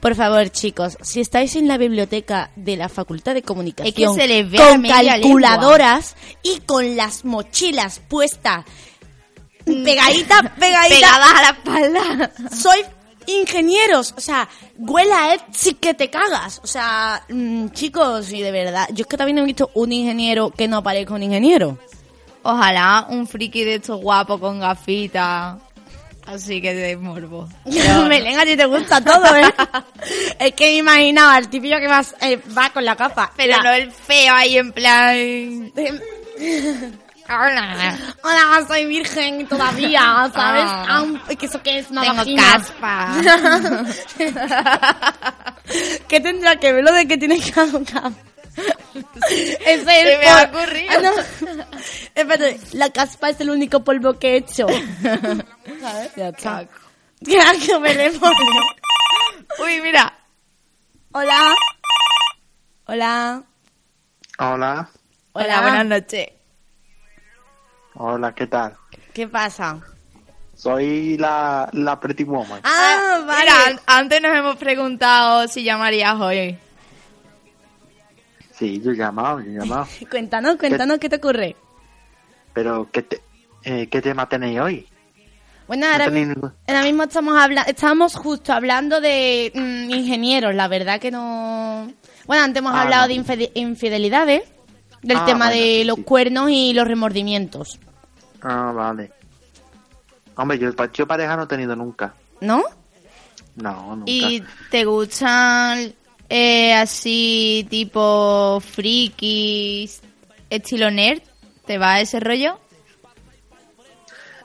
Por favor, chicos, si estáis en la biblioteca de la Facultad de Comunicación Es que se les ve con calculadoras y con las mochilas puestas pegaditas, [laughs] pegaditas, Pegadas a la espalda. soy ingenieros, o sea, huela a sí que te cagas, o sea, mm, chicos, y de verdad, yo es que también he visto un ingeniero que no parezca un ingeniero. Ojalá un friki de estos guapos con gafitas. Así que de morbo. [laughs] Belén, a ti te gusta todo, ¿eh? [laughs] es que me imaginaba el típico que vas, eh, va con la capa. Pero La- no el feo ahí en plan... [laughs] Hola. Hola, soy virgen todavía, ¿sabes? Ah. Que eso que es una Tengo vagina. caspa. [laughs] ¿Qué tendrá que ver lo de que tiene caspa? [laughs] Ese es Se el me ha ocurrido. Ah, no. Espérate, la caspa es el único polvo que he hecho. ¿Sabes? Ya está. ¿Qué Belén, por Dios. Uy, mira. Hola. Hola. Hola, Hola, buenas noches. Hola, ¿qué tal? ¿Qué pasa? Soy la, la Pretty Woman. Ah, vale. Mira, an- antes nos hemos preguntado si llamarías hoy. Sí, yo he llamado, yo he llamado. [laughs] Cuéntanos, cuéntanos qué te ocurre. Pero, ¿qué, te- eh, ¿qué tema tenéis hoy? Bueno, No ahora, tenéis mi- ningún- ahora mismo estamos hablando, estamos justo hablando de mm, ingenieros, la verdad que no... Bueno, antes hemos Ah, hablado no. de infide- infidelidades, del Ah, tema bueno, de sí, los sí. cuernos y los remordimientos, Ah, vale. Hombre, yo, yo pareja no he tenido nunca. ¿no? No, nunca. ¿Y te gustan eh, así tipo frikis, estilo nerd? ¿Te va ese rollo?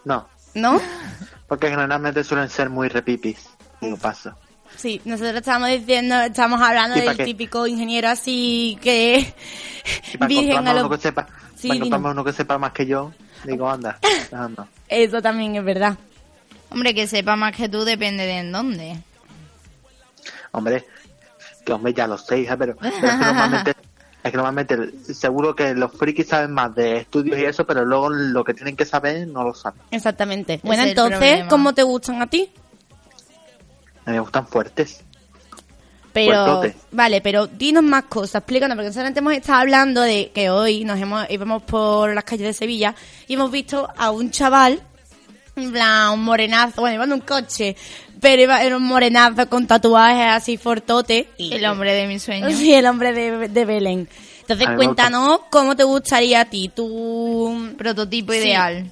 No, ¿No? [laughs] porque generalmente suelen ser muy repipis. Digo, paso. Sí, nosotros estamos diciendo, estamos hablando ¿Y pa' del qué? típico ingeniero así que... Y para [laughs] virgen uno lo... que sepa, Sí, para uno que sepa más que yo, digo, anda, anda. Eso también es verdad. Hombre, que sepa más que tú depende de en dónde. Hombre, que hombre ya lo sé, hija, pero, pero es que normalmente, es que normalmente seguro que los frikis saben más de estudios y eso, pero luego lo que tienen que saber no lo saben. Exactamente. Bueno, entonces. ¿cómo te gustan a ti? A mí me gustan fuertes. Pero, vale, pero dinos más cosas, explícanos, porque solamente hemos estado hablando de que hoy nos hemos, íbamos por las calles de Sevilla y hemos visto a un chaval, en plan, un morenazo, bueno, iba en un coche, pero iba, era un morenazo con tatuajes así fortote. Y, El hombre de mis sueños. [laughs] Sí, el hombre de, de Belén. Entonces, cuéntanos cómo te gustaría a ti, tu Prototipo Sí. ideal.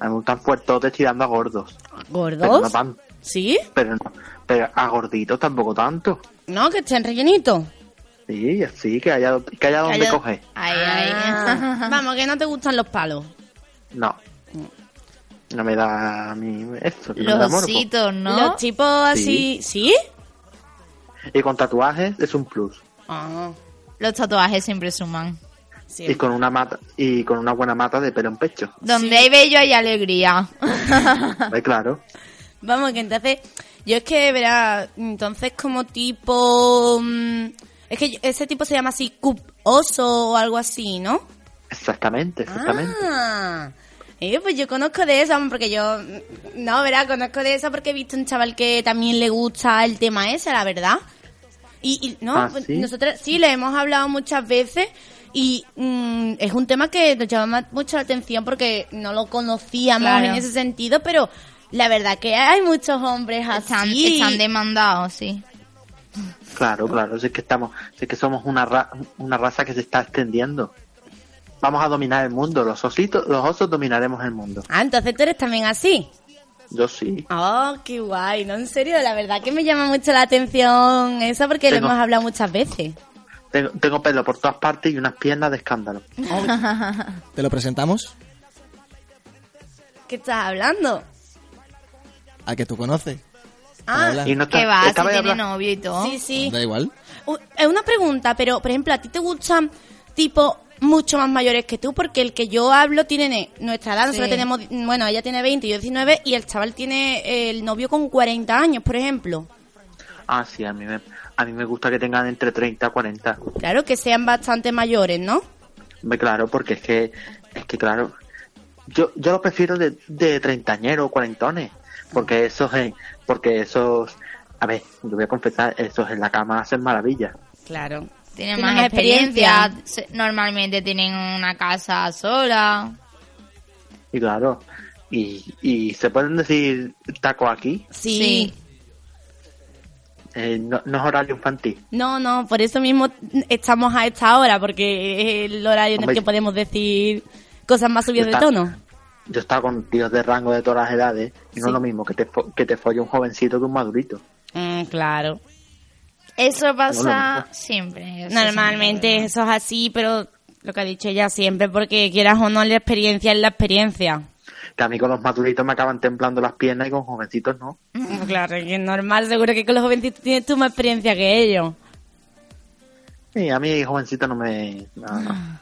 A mí me gustan fuertotes tirando a gordos. Pero no gordos. tan, ¿Sí? pero no, pero a gorditos tampoco tanto. ¿No? Que estén rellenitos. Sí, así, que haya, que haya donde haya- coger. Ay, ay. Ah, [laughs] Vamos, que no te gustan los palos. No. No me da a mí no da Los morbo. ositos, ¿no? Los tipos así, ¿sí? Y con tatuajes es un plus. Ah, Los tatuajes siempre suman. Y con una mata, y con una buena mata de pelo en pecho. Donde Sí. hay bello hay alegría. Ay, claro. [laughs] Vamos, que entonces, yo es que, verá, entonces como tipo... mm, es que ese tipo se llama así cup oso o algo así, ¿no? Exactamente, exactamente. Ah, Eh, pues yo conozco de eso, porque yo... No, verá, conozco de eso porque he visto un chaval que también le gusta el tema ese, la verdad. Y, y, no, Ah, pues ¿sí? nosotros sí le hemos hablado muchas veces y mm, es un tema que nos llama mucho la atención porque no lo conocíamos Claro. en ese sentido, pero la verdad que hay muchos hombres Están, así. están demandados, sí. Claro, claro, si es que estamos, si es que somos una, ra- una raza que se está extendiendo. Vamos a dominar el mundo, los ositos, los osos dominaremos el mundo. Ah, entonces tú eres también así. Yo sí. Oh, qué guay, ¿no? En serio, la verdad que me llama mucho la atención eso porque lo hemos hablado muchas veces. Tengo, tengo pelo por todas partes y unas piernas de escándalo. [laughs] ¿Te lo presentamos? ¿Qué estás hablando? ¿A que tú conoces? Ah. Y no está- Que va, si tiene hablando- novio y todo. Sí, sí. Da igual. Es una pregunta, pero por ejemplo, ¿a ti te gustan tipo mucho más mayores que tú? Porque el que yo hablo tiene ne- nuestra edad, nosotros tenemos, bueno, ella tiene 20 y yo 19 y el chaval tiene el novio con 40 años, por ejemplo. Ah, sí, a mí me, a mí me gusta que tengan entre 30 y 40. Claro, que sean bastante mayores, ¿no? Claro, porque es que, es que claro, yo, yo lo prefiero de, de treintañeros o cuarentones, porque esos, eh, porque esos, a ver, yo voy a confesar, esos en la cama hacen maravillas. Claro. Tienen Tienen más experiencia. experiencia. se- Normalmente tienen una casa sola. Y claro, y, y se pueden decir taco aquí, Sí. eh, no, no es horario infantil. No, no, por eso mismo estamos a esta hora, porque es el horario en el que podemos decir cosas más subidas de tono. Yo he estado con tíos de rango de todas las edades y no Sí. es lo mismo que te, que te folle un jovencito que un madurito. Mm, claro. Eso pasa siempre. eso Normalmente siempre. eso es así, pero lo que ha dicho ella siempre, porque quieras o no, la experiencia es la experiencia. Que a mí con los maduritos me acaban templando las piernas y con jovencitos no. Mm, Claro, que es normal, seguro que con los jovencitos tienes tú más experiencia que ellos. Y a mí jovencito no me... no, no.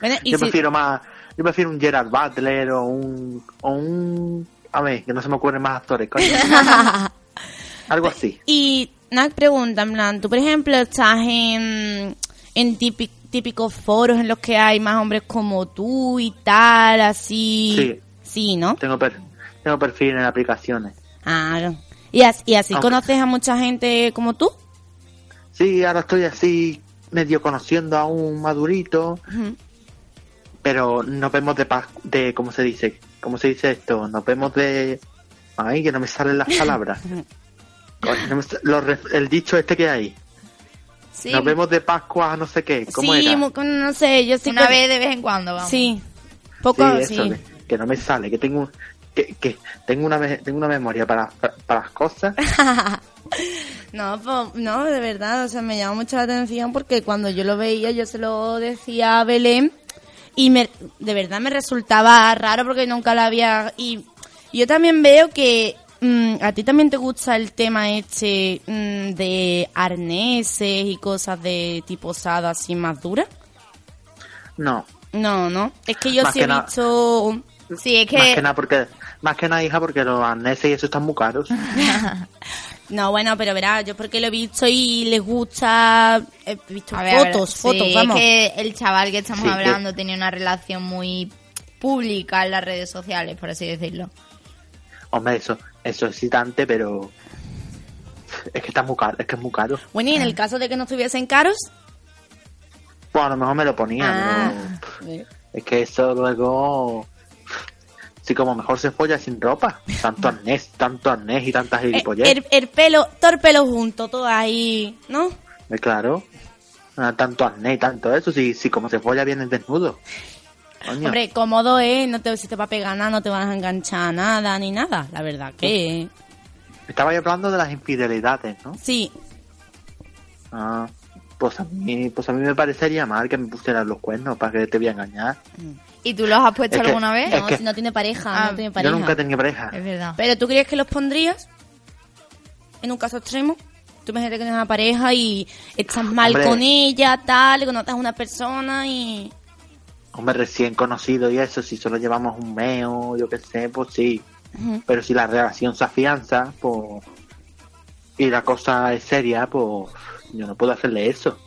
Bueno, y Yo si- prefiero más, yo prefiero un Gerard Butler o un, o un, a ver, que no se me ocurren más actores, coño. [laughs] Algo así. Y una pregunta, en plan, tú por ejemplo estás en, en típi- típicos foros en los que hay más hombres como tú y tal, así. Sí. Sí, ¿no? Tengo per- tengo perfil en aplicaciones. Ah, y así, y así Aunque- conoces a mucha gente como tú. Sí, ahora estoy así medio conociendo a un madurito, Ujú. Pero nos vemos de paz, de, ¿cómo se dice? ¿Cómo se dice esto? Nos vemos de, ay, que no me salen las palabras. [laughs] No el dicho este que hay. Sí, Nos vemos de Pascua no sé qué. ¿Cómo sí, era? no sé, yo sí. una que- vez de vez en cuando, vamos. Sí, poco sí, que, que no me sale, que tengo que, que tengo una me- tengo una memoria para, para, para las cosas. [laughs] No, pues, no, de verdad, o sea, me llama mucho la atención porque cuando yo lo veía, yo se lo decía a Belén y me, de verdad me resultaba raro porque nunca la había... Y yo también veo que mm, a ti también te gusta el tema este mm, de arneses y cosas de tipo osada así más dura. No, No, no, es que yo Más sí que he visto... Sí, es más que... que nada porque más que nada hija porque los arneses y eso están muy caros. [laughs] No, bueno, pero verás, yo porque lo he visto y les gusta... He visto A ver, fotos, sí, fotos, es vamos. que el chaval que estamos Sí, que- hablando tenía una relación muy pública en las redes sociales, por así decirlo. Hombre, eso eso es excitante, pero es que está muy caro, es que es muy caro. Bueno, y en el caso de que no estuviesen caros, Pues a lo mejor me lo ponía, Ah. pero es que eso luego sí como mejor se folla sin ropa. Tanto arnés, tanto arnés y tantas el, gilipollas. el- el pelo, todo el pelo junto, todo ahí, ¿no? Eh, Claro. Ah, Tanto arnés y tanto eso, si, si como se folla viene desnudo. Coño. Hombre, cómodo es, no te, si te va a pegar nada, no te vas a enganchar nada, ni nada, la verdad que... Estaba yo hablando de las infidelidades, ¿no? Sí, Ah, pues a mí, pues a mí me parecería mal que me pusieran los cuernos para que te voy a engañar. ¿Y tú los has puesto Es que- alguna vez? No, que- si no tiene pareja, Ah, no tiene Yo pareja. nunca he tenido pareja. Es verdad. Pero ¿tú crees que los pondrías en un caso extremo? Tú imagínate que tienes una pareja y estás mal Hombre. con ella, tal, y conoces a una persona y... Hombre, recién conocido y eso, si solo llevamos un mes o yo qué sé, pues sí. Pero si la relación se afianza, pues. Y la cosa es seria, pues. Yo no puedo hacerle eso.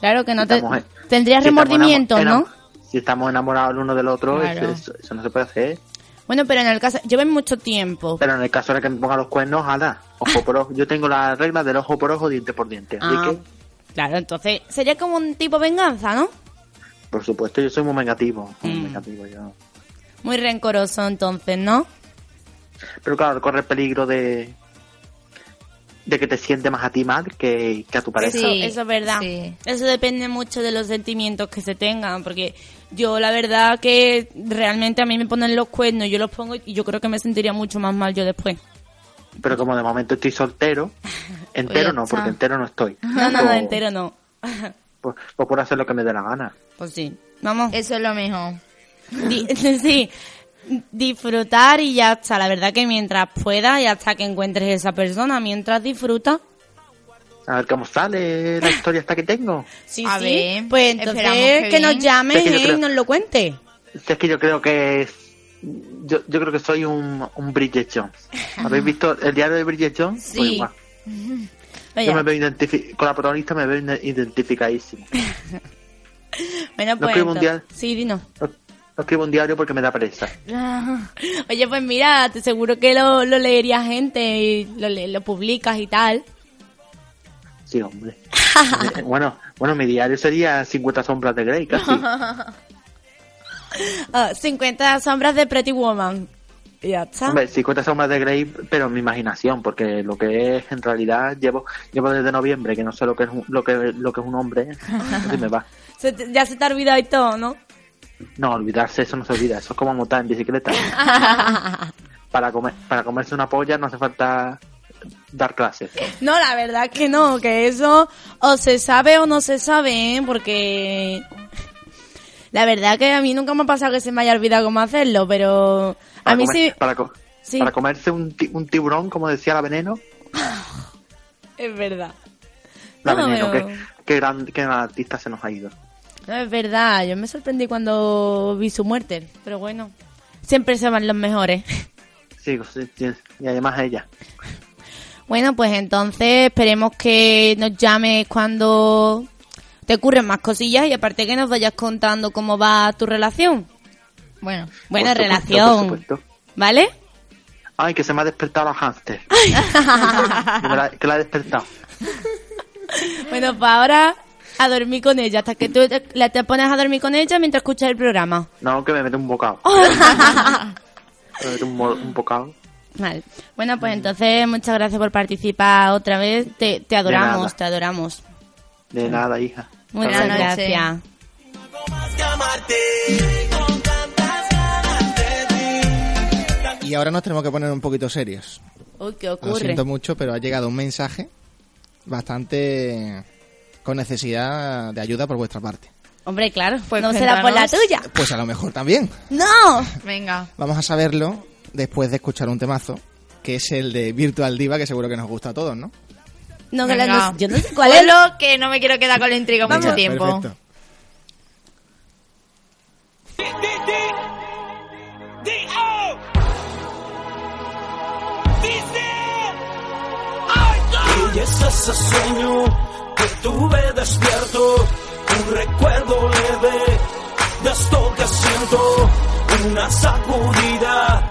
Claro que no te... Estamos Tendrías si remordimiento, ¿no? Si estamos enamorados el uno del otro, Claro. eso, eso no se puede hacer. Bueno, pero en el caso, lleven mucho tiempo. Pero en el caso de que me ponga los cuernos, ala, ojo por ojo. Yo tengo la regla del ojo por ojo, diente por diente. Así Ah, que, claro, entonces sería como un tipo venganza, ¿no? por supuesto, yo soy muy vengativo. Muy Mm. vengativo yo. Muy rencoroso entonces, ¿no? Pero claro, corre el peligro de de que te siente más a ti mal que, que a tu pareja. Eso, eso es verdad. Eso depende mucho de los sentimientos que se tengan, porque yo la verdad que realmente a mí me ponen los cuernos, yo los pongo y yo creo que me sentiría mucho más mal yo después. Pero como de momento estoy soltero, [laughs] entero no, porque entero no estoy. [laughs] No, no, no, Pues- entero no. Pues, pues por hacer lo que me dé la gana. Pues sí. Vamos. Eso es lo mejor. Di- [laughs] sí. Disfrutar y ya está. La verdad que mientras pueda y hasta que encuentres esa persona, mientras disfruta. A ver cómo sale la [laughs] historia esta que tengo. Sí, A sí. ver, pues entonces que que, nos bien. llames Es que y creo- nos lo cuente. Si es que yo creo que es... Yo, yo creo que soy un, un Bridget Jones. [laughs] ¿Habéis visto el diario de Bridget Jones? Pues Sí. igual. [laughs] Yo me veo con la protagonista me veo ide- identificadísimo. Bueno, No pues. escribo un diario. Sí, dinos. No, no escribo un diario porque me da pereza. Oye, pues mira, te seguro que lo, lo leería gente y lo, le- lo publicas y tal. Sí, hombre. [laughs] Bueno, bueno, mi diario sería 50 sombras de Grey, casi. [laughs] Ah, 50 sombras de Pretty Woman. Ya está. Hombre, 50 sombras de Grey, pero en mi imaginación, porque lo que es en realidad llevo llevo desde noviembre, que no sé lo que es un, lo que lo que es un hombre, [laughs] así me va. Se te- ya se te ha olvidado y todo, ¿no? No, olvidarse, eso no se olvida, eso es como montar en bicicleta. para comer para comerse una polla no hace falta dar clases. No, la verdad que no, que eso o se sabe o no se sabe, ¿eh? Porque la verdad que a mí nunca me ha pasado que se me haya olvidado cómo hacerlo, pero a Para mí comer- sí, para, co- sí, para comerse un, ti- un tiburón, como decía la veneno, [laughs] es verdad. la No, veneno, pero- que, que gran, que gran artista se nos ha ido. No, es verdad, yo me sorprendí cuando vi su muerte, pero bueno, siempre se van los mejores. [laughs] Sí, y además ella. Bueno, pues entonces esperemos que nos llames cuando te ocurren más cosillas y aparte que nos vayas contando cómo va tu relación. Bueno, buena Por supuesto, relación, por supuesto. ¿vale? Ay, que se me ha despertado la hámster. [laughs] Que la- que la ha despertado. [laughs] Bueno, pues ahora a dormir con ella, hasta que tú te, la te pones a dormir con ella mientras escuchas el programa. No, que me mete un bocado. [laughs] me mete un bocado. Vale. Bueno, pues entonces muchas gracias por participar otra vez. Te, te adoramos, te adoramos. De nada, hija. Muchas gracias. Y ahora nos tenemos que poner un poquito serios. Uy, ¿qué Lo siento mucho, pero ha llegado un mensaje bastante con necesidad de ayuda por vuestra parte. Hombre, claro, Pues no será por la tuya. Pues a lo mejor también. ¡No! Venga. Vamos a saberlo después de escuchar un temazo, que es el de Virtual Diva, que seguro que nos gusta a todos, ¿no? No, que la- Venga. no- yo no sé cuál es. Ponlo, que no me quiero quedar con la intriga mucho Venga, tiempo. perfecto. Y es ese sueño que tuve despierto, un recuerdo leve de esto que siento, una sacudida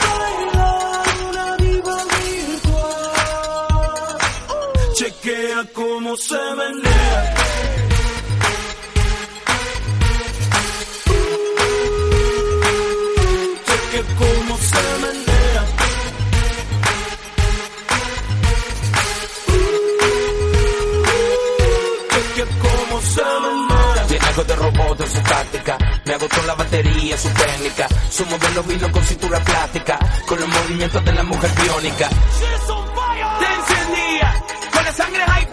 cómo se menea. Chequea cómo se menea. Chequea cómo se menea. Tiene algo de robot en su táctica. Me agotó la batería, su técnica. Su modelo vino con cintura plástica. Con los movimientos de la mujer biónica. Te encendía, con la sangre prendía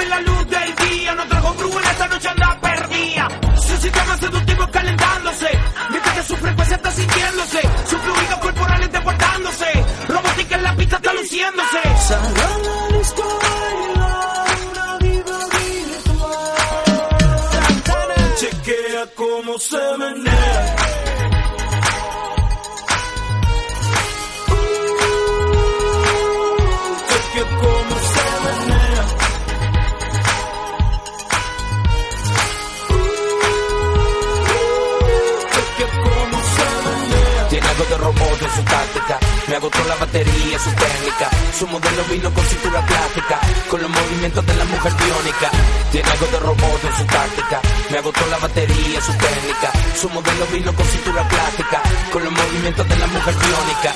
ves la luz del día. No trajo brujo en esta noche anda perdida. Su sistema seductivo calentándose. Mientras que su frecuencia está sintiéndose. Su fluido corporal está portándose. Robótica en la pista está luciéndose. Chequea cómo se menea. Algo de robot en su táctica. Me agotó la batería, su técnica. Su modelo vino con cintura plástica. Con los movimientos de la mujer biónica. Tiene algo de robot en su táctica. Me agotó la batería, su técnica. Su modelo vino con cintura plástica. Con los movimientos de la mujer biónica.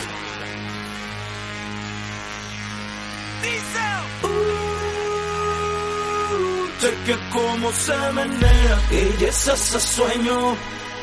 Chequea cómo se menea. Ella es ese sueño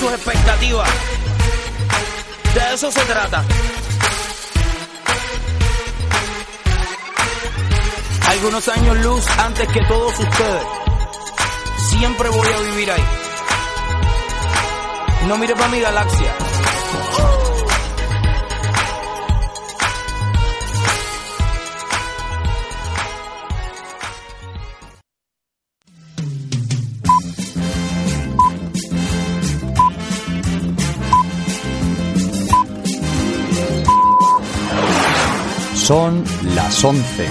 Sus expectativas. De eso se trata. Algunos años luz antes que todos ustedes. Siempre voy a vivir ahí. No mire para mi galaxia. Son las 11.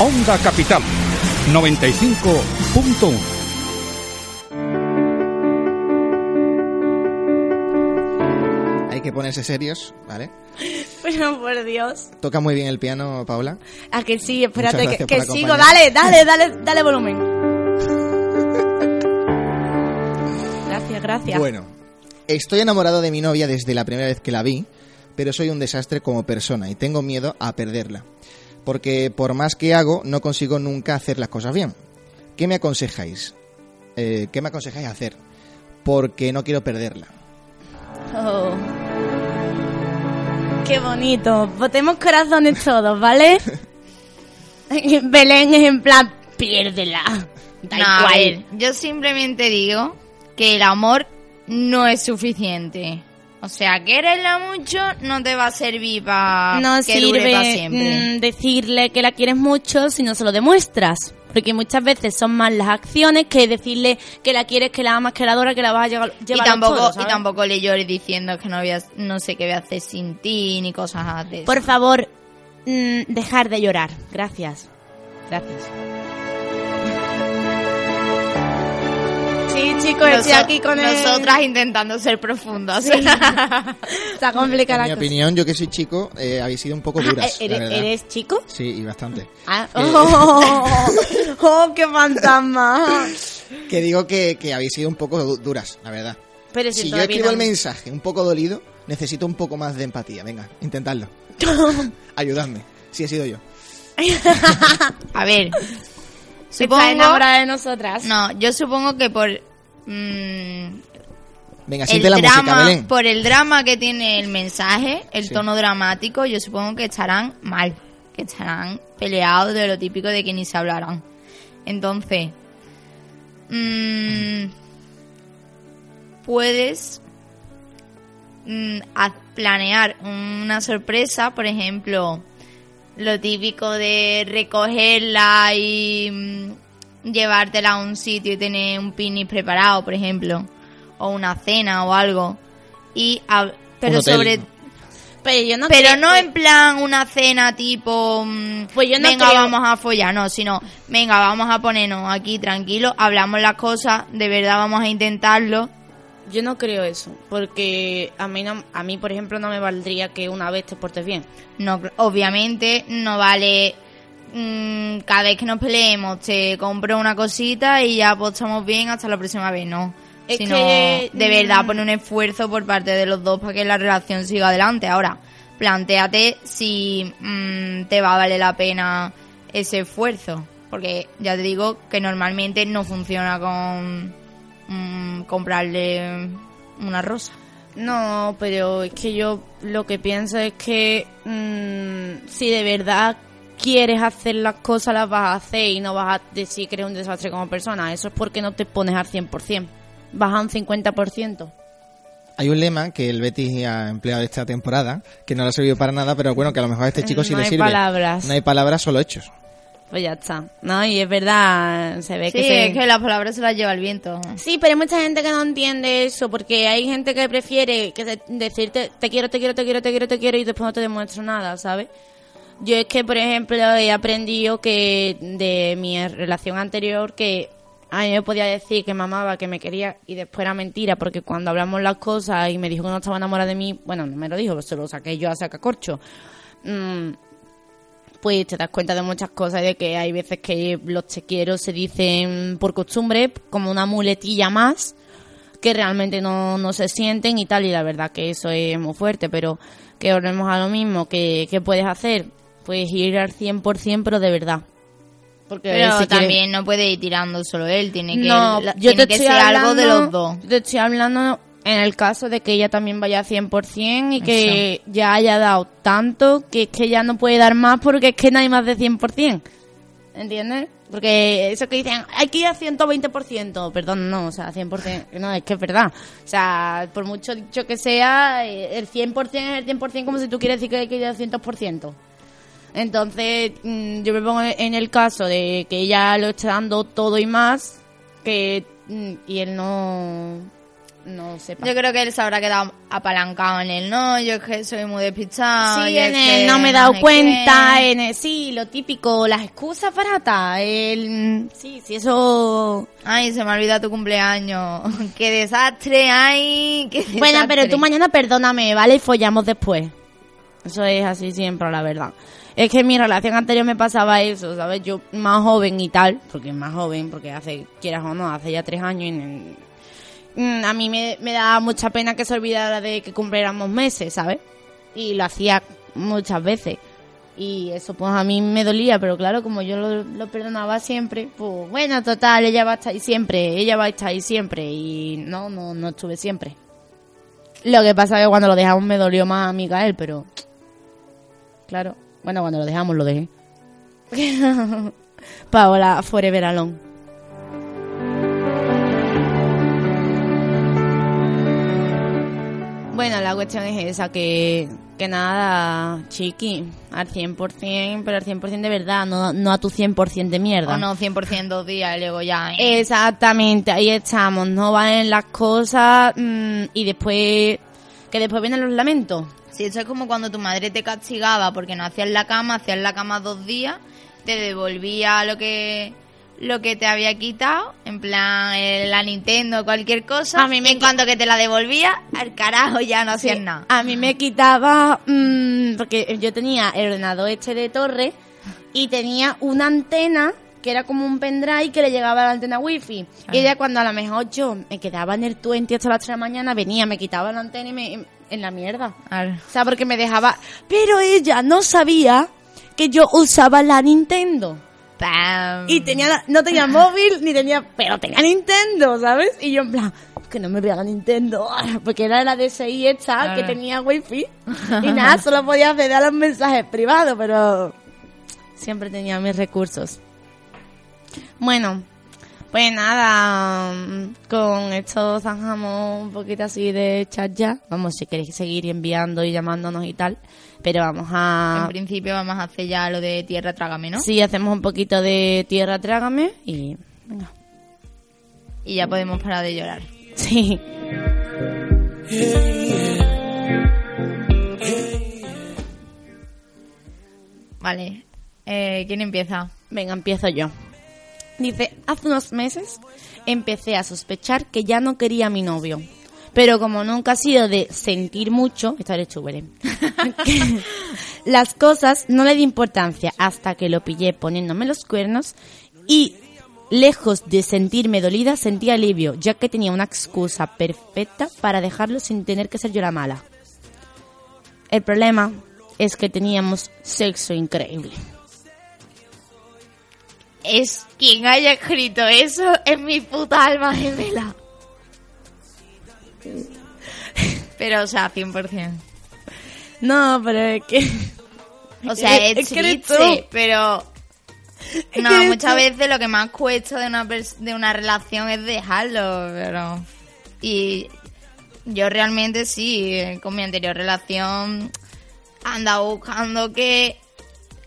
Onda Capital 95.1. Hay que ponerse serios, ¿vale? [laughs] Pero por Dios. Toca muy bien el piano, Paula. A que sí, espérate, que, sigo. Dale, dale, [laughs] dale, dale volumen. [laughs] Gracias, gracias. Bueno, estoy enamorado de mi novia desde la primera vez que la vi, pero soy un desastre como persona y tengo miedo a perderla. Porque por más que hago, no consigo nunca hacer las cosas bien. ¿Qué me aconsejáis? Eh, ¿Qué me aconsejáis hacer? Porque no quiero perderla. Oh. Qué bonito. Botemos corazones todos, ¿vale? [laughs] Belén es en plan, piérdela. Da No, a igual. ver, yo simplemente digo que el amor no es suficiente. O sea, quererla mucho no te va a servir para no que dure para siempre. mm, decirle que la quieres mucho si no se lo demuestras. Porque muchas veces son más las acciones que decirle que la quieres, que la amas, que la adoras, que la vas a llevar, y tampoco y tampoco le llores diciendo que no voy a- no sé qué voy a hacer sin ti ni cosas eso. Por favor, mm, dejar de llorar. Gracias. Gracias. Sí, chicos, estoy aquí con el... nosotras intentando ser profundas. Sí. [laughs] Está complicada En mi la cosa. opinión, yo que soy chico, eh, habéis sido un poco Ah, duras, la ¿eres, chico? Sí, y bastante. Ah, Eh, oh, [laughs] oh, qué fantasma. Que digo que, que habéis sido un poco du- duras, la verdad. Pero si Si yo escribo el mensaje un poco dolido, necesito un poco más de empatía. Venga, intentadlo. [laughs] Ayudadme. Sí, he sido yo. A ver. Está Supongo enamorada de nosotras. No, yo supongo que por mm, Venga, el siente la música, drama, Belén. por el drama que tiene el mensaje, el Sí. tono dramático, yo supongo que estarán mal, que estarán peleados de lo típico de que ni se hablarán. Entonces, mm, puedes mm, planear una sorpresa, por ejemplo, lo típico de recogerla y mm, llevártela a un sitio y tener un picnic preparado, por ejemplo, o una cena o algo. Y pero hotel. sobre Pero yo no Pero creo no en plan una cena tipo, mm, Pues yo no venga, creo- vamos a follar, no, sino, venga, vamos a ponernos aquí tranquilos, hablamos las cosas, de verdad vamos a intentarlo. Yo no creo eso, porque a mí, no, a mí por ejemplo, no me valdría que una vez te portes bien. No, obviamente no vale mm, cada vez que nos peleemos te compro una cosita y ya pues estamos bien hasta la próxima vez, no. Es Sino que, de mm, verdad poner un esfuerzo por parte de los dos para que la relación siga adelante. Ahora, planteate si mm, te va a valer la pena ese esfuerzo. Porque ya te digo que normalmente no funciona con mm, comprarle una rosa. No, pero es que yo lo que pienso es que mm, si de verdad quieres hacer las cosas, las vas a hacer y no vas a decir que eres un desastre como persona. Eso es porque no te pones al 100%. Vas a un 50%. Hay un lema que el Betis ha empleado esta temporada, que no le ha servido para nada, pero bueno, que a lo mejor a este chico sí No le hay sirve. palabras. No hay palabras, solo hechos. Pues ya está. No, y es verdad, se ve Sí, que se... es que las palabras se las lleva el viento. Sí, pero hay mucha gente que no entiende eso, porque hay gente que prefiere que decirte te quiero, te quiero, te quiero, te quiero, te quiero y después no te demuestro nada, ¿sabes? Yo es que, por ejemplo, he aprendido que de mi relación anterior que a mí me podía decir que me amaba, que me quería y después era mentira, porque cuando hablamos las cosas y me dijo que no estaba enamorada de mí, bueno, no me lo dijo, se lo saqué yo a sacacorcho. Mm, pues te das cuenta de muchas cosas de que hay veces que los te quiero se dicen por costumbre, como una muletilla más, que realmente no, no se sienten y tal, y la verdad que eso es muy fuerte, pero que volvemos a lo mismo, que, que puedes hacer, puedes ir al 100% pero de verdad. Porque Pero si también no puede ir tirando solo él, tiene que, no, la- yo tiene te que estoy ser hablando, algo de los dos. yo Te estoy hablando en el caso de que ella también vaya a 100% y que ya haya dado tanto que es que ya no puede dar más porque es que no hay más de 100%. ¿Entiendes? Porque eso que dicen, hay que ir a 120%. Perdón, no, o sea, 100%. No, es que es verdad. O sea, por mucho dicho que sea, eh, el 100% es el 100% como si tú quieres decir que hay que ir al 100%. Entonces, mm, yo me pongo en el caso de que ella lo esté dando todo y más, que mm, y él no, no sepa. Yo creo que él se habrá quedado apalancado en él, no, yo es que soy muy despistado. Sí, en el no me he dado cuenta, en el, sí, lo típico, las excusas baratas, el, sí, sí, eso... Ay, se me olvida tu cumpleaños. [laughs] qué desastre, ay, qué desastre. Bueno, pero tú mañana perdóname, ¿vale? Y follamos después. Eso es así siempre, la verdad. Es que en mi relación anterior me pasaba eso, ¿sabes? Yo más joven y tal, porque más joven, porque hace, quieras o no, hace ya tres años y a mí me, me daba mucha pena que se olvidara de que cumpliéramos meses, ¿sabes? Y lo hacía muchas veces. Y eso pues a mí me dolía, pero claro, como yo lo, lo perdonaba siempre, pues bueno, total, ella va a estar ahí siempre, ella va a estar ahí siempre. Y no, no, no estuve siempre. Lo que pasa es que cuando lo dejamos me dolió más a Micael, pero... Claro. Bueno, cuando lo dejamos lo dejé. [laughs] Paola Forever Alone. Bueno, la cuestión es esa, que, que nada, chiqui, al 100%, pero al 100% de verdad, no, no a tu 100% de mierda. O no, 100% dos días y luego ya. ¿eh? Exactamente, ahí estamos, no valen las cosas mm, y después, que después vienen los lamentos. Sí, eso es como cuando tu madre te castigaba porque no hacías la cama, hacías la cama dos días, te devolvía lo que lo que te había quitado, en plan eh, la Nintendo o cualquier cosa, A mí me en cuanto que te la devolvía, al carajo ya no hacías Sí, nada. A mí me quitaba, mm, porque yo tenía el ordenador este de torre y tenía una antena que era como un pendrive que le llegaba a la antena wifi. Ah. Y ella cuando a lo mejor yo me quedaba en el 20 hasta las 3 de la mañana, venía, me quitaba la antena y me en la mierda. O sea, porque me dejaba... Pero ella no sabía que yo usaba la Nintendo. Y tenía la- no tenía móvil ni tenía, pero tenía Nintendo, ¿sabes? Y yo en plan, que no me la Nintendo, [laughs] porque era la DSI esta Claro. que tenía wifi [laughs] y nada, solo podía acceder a los mensajes privados, pero siempre tenía mis recursos. Bueno, pues nada, con esto zanjamos un poquito así de chat ya. Vamos, si queréis seguir enviando y llamándonos y tal, pero vamos a... En principio vamos a hacer ya lo de tierra trágame, ¿no? Sí, hacemos un poquito de tierra trágame y venga. Y ya podemos parar de llorar. Sí. Vale. Eh, ¿Quién empieza? Venga, empiezo yo. Dice, hace unos meses empecé a sospechar que ya no quería a mi novio. Pero como nunca ha sido de sentir mucho, esta eres tú, Belén, que las cosas no le di importancia hasta que lo pillé poniéndome los cuernos y lejos de sentirme dolida sentí alivio, ya que tenía una excusa perfecta para dejarlo sin tener que ser yo la mala. El problema es que teníamos sexo increíble. Es quien haya escrito eso es mi puta alma. [laughs] Pero, o sea, 100%. No, pero es que... [laughs] O sea, es, Es triste, pero... No, muchas veces lo que más cuesta de una, de una relación es dejarlo, pero... Y yo realmente sí, eh, con mi anterior relación andaba buscando que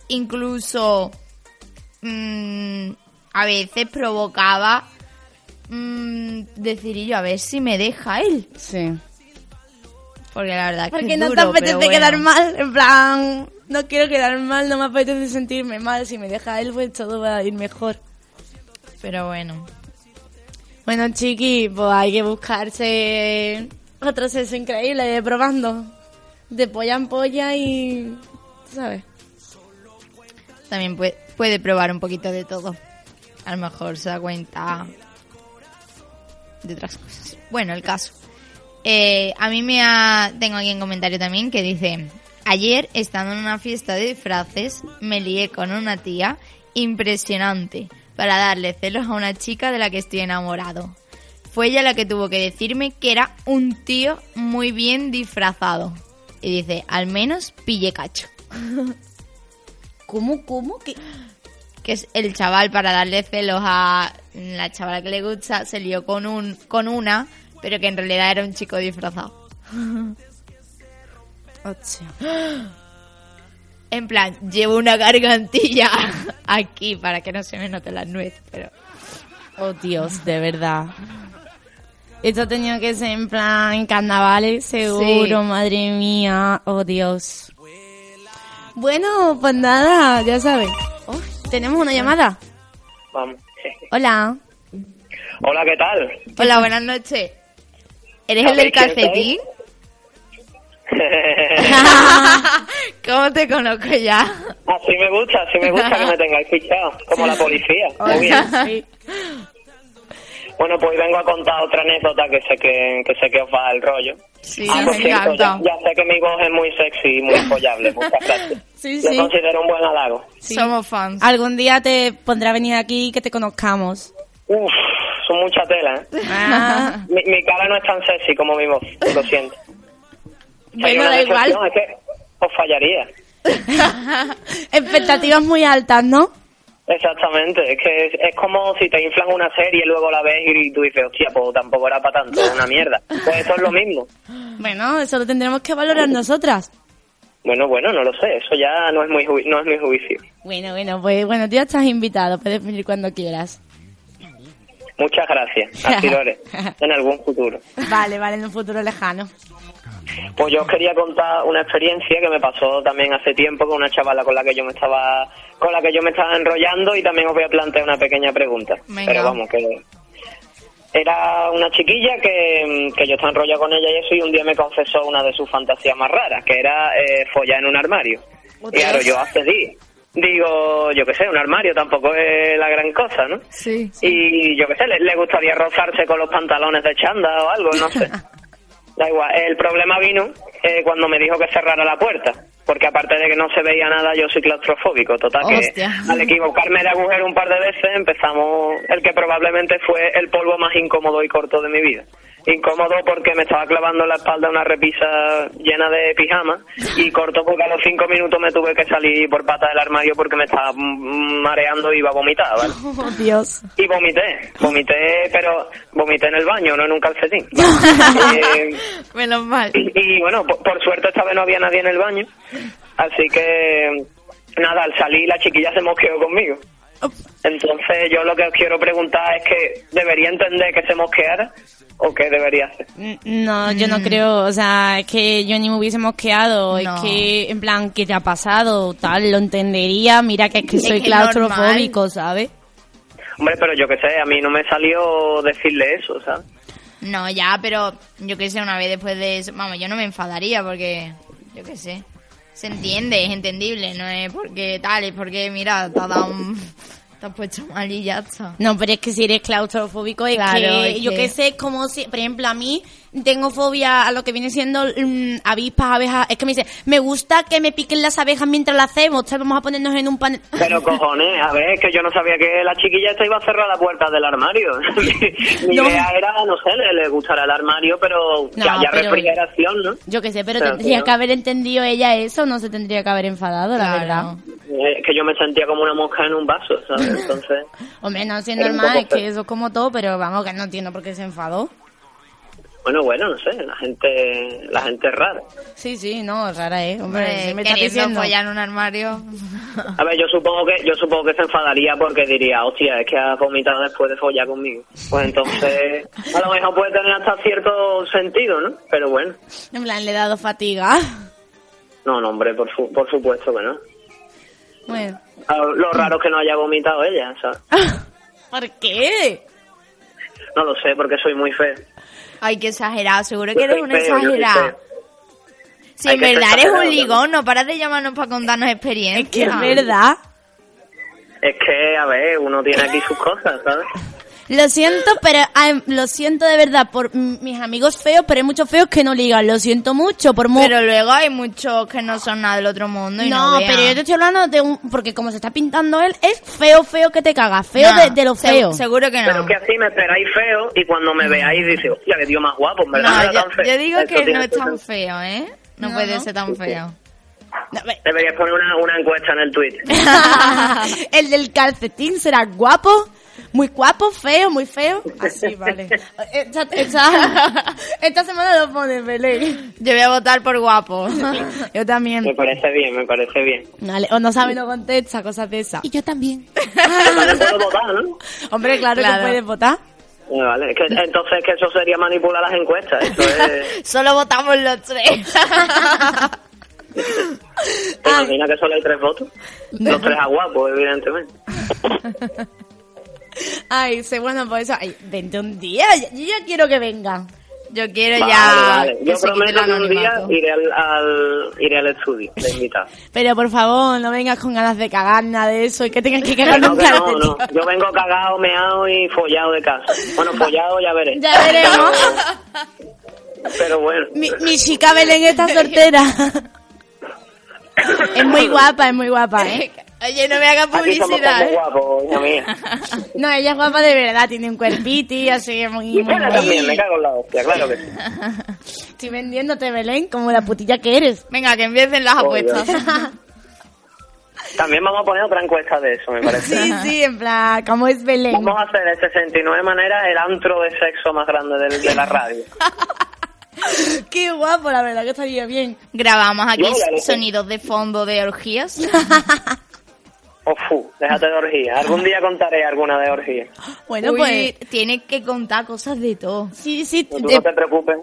incluso mm, a veces provocaba mm, decir y yo a ver si me deja él. Sí. Porque la verdad que no duro, te apetece quedar mal, en plan, no quiero quedar mal, no me apetece sentirme mal, si me deja él pues todo va a ir mejor. Pero bueno. Bueno, chiqui, pues hay que buscarse otro sexo increíble de probando. De polla en polla y... ¿Sabes? También puede, puede probar un poquito de todo. A lo mejor se da cuenta de otras cosas. Bueno, el caso. Eh, a mí me ha... Tengo aquí un comentario también que dice... Ayer, estando en una fiesta de disfraces, me lié con una tía impresionante para darle celos a una chica de la que estoy enamorado. Fue ella la que tuvo que decirme que era un tío muy bien disfrazado. Y dice, al menos pille cacho. [laughs] ¿Cómo, cómo? ¿Qué? Que es el chaval para darle celos a la chavala que le gusta, se lió con un con una, pero que en realidad era un chico disfrazado. [laughs] [gasps] En plan, llevo una gargantilla [laughs] aquí para que no se me note la nuez, pero... Oh, Dios, de verdad. Esto ha tenido que ser en plan en carnavales, seguro, Sí. madre mía. Oh, Dios. Bueno, pues nada, ya sabes. Oh, tenemos una llamada. Vamos. Hola. Hola, ¿qué tal? Hola, buenas noches. ¿Eres el del calcetín? [laughs] ¿Cómo te conozco ya? Así me gusta, así me gusta que me tengáis fichado, como la policía. Muy bien. Bueno, pues vengo a contar otra anécdota que sé que, que sé que os va el rollo. Sí, ah, por me cierto, ya, encanta. ya sé que mi voz es muy sexy y muy follable. [laughs] Muchas gracias. Sí, Lo sí. considero un buen halago. Sí. Somos fans. Algún día te pondré a venir aquí y que te conozcamos. Uf, son mucha tela, ¿eh? Ah. [laughs] Mi, mi cara no es tan sexy como mi voz, lo siento. [laughs] Bueno, da igual. Es que os fallaría. Expectativas muy altas, ¿no? Exactamente, es que es, es como si te inflan una serie y luego la ves y tú dices, hostia, pues tampoco era para tanto, es una mierda. Pues esto es lo mismo. Bueno, eso lo tendremos que valorar nosotras. Bueno, bueno, no lo sé, eso ya no es muy ju- no es mi juicio. Bueno, bueno, pues bueno, tú ya estás invitado, puedes venir cuando quieras. Muchas gracias, así lo haré, en algún futuro. Vale, vale, en un futuro lejano. Pues yo os quería contar una experiencia que me pasó también hace tiempo con una chavala con la que yo me estaba con la que yo me estaba enrollando y también os voy a plantear una pequeña pregunta. Venga. Pero vamos, que era una chiquilla que, que yo estaba enrollado con ella y eso y un día me confesó una de sus fantasías más raras, que era eh, follar en un armario. Y claro, yo accedí. Digo, yo qué sé, un armario tampoco es la gran cosa, ¿no? Sí. Y yo qué sé, le, le gustaría rozarse con los pantalones de chanda o algo, no sé. [laughs] Da igual. El problema vino eh, cuando me dijo que cerrara la puerta. Porque aparte de que no se veía nada, yo soy claustrofóbico. Total, que al equivocarme de agujero un par de veces, empezamos el que probablemente fue el polvo más incómodo y corto de mi vida. Incómodo porque me estaba clavando en la espalda una repisa llena de pijama y corto porque a los cinco minutos me tuve que salir por pata del armario porque me estaba mareando y iba a vomitar, ¿vale? [laughs] Oh, Dios. Y vomité, vomité, pero vomité en el baño, no en un calcetín. [laughs] Eh, Menos mal. y bueno, por, por suerte esta vez no había nadie en el baño, así que nada, al salir la chiquilla se mosqueó conmigo. Entonces yo lo que os quiero preguntar es que ¿debería entender que se mosqueara o qué debería hacer? N- No, yo no creo, o sea, es que yo ni me hubiese mosqueado, No. es que, en plan, ¿qué te ha pasado? Tal, lo entendería, mira que es que Es soy que claustrofóbico, ¿sabes? Hombre, pero yo qué sé, a mí no me salió decirle eso, ¿sabes? No, ya, pero yo qué sé, una vez después de eso, vamos, yo no me enfadaría porque, yo qué sé, se entiende, es entendible, no es porque tal, es porque, mira, te has dado un... te has puesto mal y ya está. No, pero es que si eres claustrofóbico, es Claro, que es yo que- que sé, es como si, por ejemplo, a mí tengo fobia a lo que viene siendo mm, avispas, abejas. Es que me dice, me gusta que me piquen las abejas mientras la hacemos, tal, vamos a ponernos en un panel. [laughs] Pero cojones, a ver, es que yo no sabía que la chiquilla esta iba a cerrar la puerta del armario. [laughs] mi No. idea era, no sé, le, le gustará el armario, pero No, ya, ya pero- refrigeración, ¿no? Yo que sé, pero Pero tendría que no. que haber entendido ella eso, no se tendría que haber enfadado, la verdad. Eh, que yo me sentía como una mosca en un vaso, ¿sabes? [laughs] Entonces, Hombre, no, sí es normal, es que eso es como todo, pero vamos, que no entiendo por qué se enfadó. Bueno, bueno, no sé, la gente, la gente es rara. Sí, sí, no, rara es. Hombre, me queriendo diciendo. en un armario. A ver, yo supongo que yo supongo que se enfadaría porque diría, hostia, es que has vomitado después de follar conmigo. Pues entonces, a lo mejor puede tener hasta cierto sentido, ¿no? Pero bueno, En plan, le he dado fatiga. no, no, hombre, por, su- por supuesto que no. Bueno, Lo raro es que no haya vomitado ella, ¿sabes? [laughs] ¿por qué? No lo sé, porque soy muy feo. Ay, qué exagerado, seguro que eres un exagerado. Si en verdad eres un ligón, no paras de llamarnos para contarnos experiencias. Que es verdad. Es que, a ver, uno tiene aquí sus cosas, ¿sabes? Lo siento, pero ay, lo siento de verdad por mis amigos feos, pero hay muchos feos que no ligan. Lo siento mucho por mu- Pero luego hay muchos que no son nada del otro mundo y no, No, pero yo te estoy hablando de un... Porque como se está pintando él, es feo, feo que te cagas. Feo No, de, de lo se- feo. seguro que Pero que así me esperáis feo y cuando me veáis dice, hostia, que tío más guapo, en ¿verdad? No, No yo, tan feo. yo digo que no es tan feo, ¿eh? No, No, puede no. ser tan feo. Deberías poner una, una encuesta en el tweet. [laughs] [laughs] el del calcetín será guapo, muy guapo, feo, muy feo. Así, vale. [laughs] Esta, esta- [laughs] esta semana lo pone Belén. Yo voy a votar por guapo. [laughs] Yo también. Me parece bien, me parece bien. Vale, o no sabe, no contesta, cosas de esas. Y yo también. Puedo votar, ¿no? Hombre, claro, Claro. que puedes votar. Eh, Vale, es que, entonces que eso sería manipular las encuestas. Eso es... Solo votamos los tres. ¿Te imaginas que solo hay tres votos? Los tres a guapos, evidentemente. Ay, sí, bueno, pues eso. Ay, vente un día. Yo ya quiero que venga. Yo quiero Vale, ya. vale. Yo prometo que un día iré al, al- iré al estudio. [laughs] Pero por favor, no vengas con ganas de cagar nada de eso y que tengas que cagar No, que no, no. Yo vengo cagado, meado y follado de casa. Bueno, follado ya veré. Ya veremos. Pero, pero bueno. Mi, mi chica Belén está soltera. [laughs] es muy guapa, es muy guapa, ¿eh? [laughs] Oye, no me somos publicidad. ¿eh? guapos, mía. [laughs] No, ella es guapa de verdad, tiene un cuerpito y así muy... Y muy también, me cago en la hostia, claro que sí. [laughs] Estoy vendiéndote, Belén, como la putilla que eres. Venga, que empiecen las apuestas. [laughs] También vamos a poner otra encuesta de eso, me parece. Sí, sí, en plan, ¿cómo es Belén? Vamos a hacer de 69 maneras el antro de sexo más grande de, la radio. Qué guapo, la verdad que estaría bien. Grabamos aquí sonidos de fondo de orgías. Ofu, déjate de orgía. Algún día contaré alguna de orgía. Bueno, Uy, pues... tiene que contar cosas de todo. Sí, sí, Tú de- no te preocupes.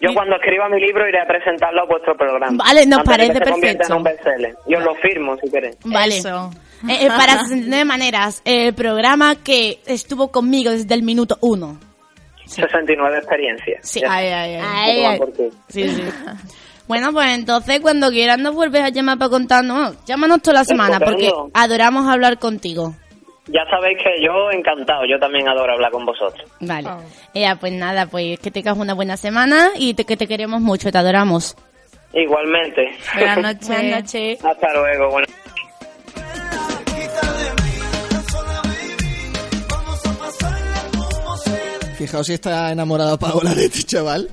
Yo cuando escriba mi libro iré a presentarlo a vuestro programa. Vale, nos Antes parece que se perfecto. en un bestseller. Yo lo firmo si queréis. Vale. Eso. Eh, eh, para [laughs] 69 maneras, el programa que estuvo conmigo desde el minuto uno. 69 experiencias. Sí. Ay, ay, ay. Ay, ay. por ti. Sí, sí. [laughs] Bueno, pues entonces cuando quieras nos vuelves a llamar para contarnos. Llámanos toda la semana porque Estupendo. adoramos hablar contigo. Ya sabéis que yo encantado, yo también adoro hablar con vosotros. Vale. Ya, pues nada, pues que tengas una buena semana y te- que te queremos mucho, te adoramos. Igualmente. Buenas [laughs] noches. Buenas noches. Hasta luego. Bueno. Fijaos si está enamorado Paola de este chaval,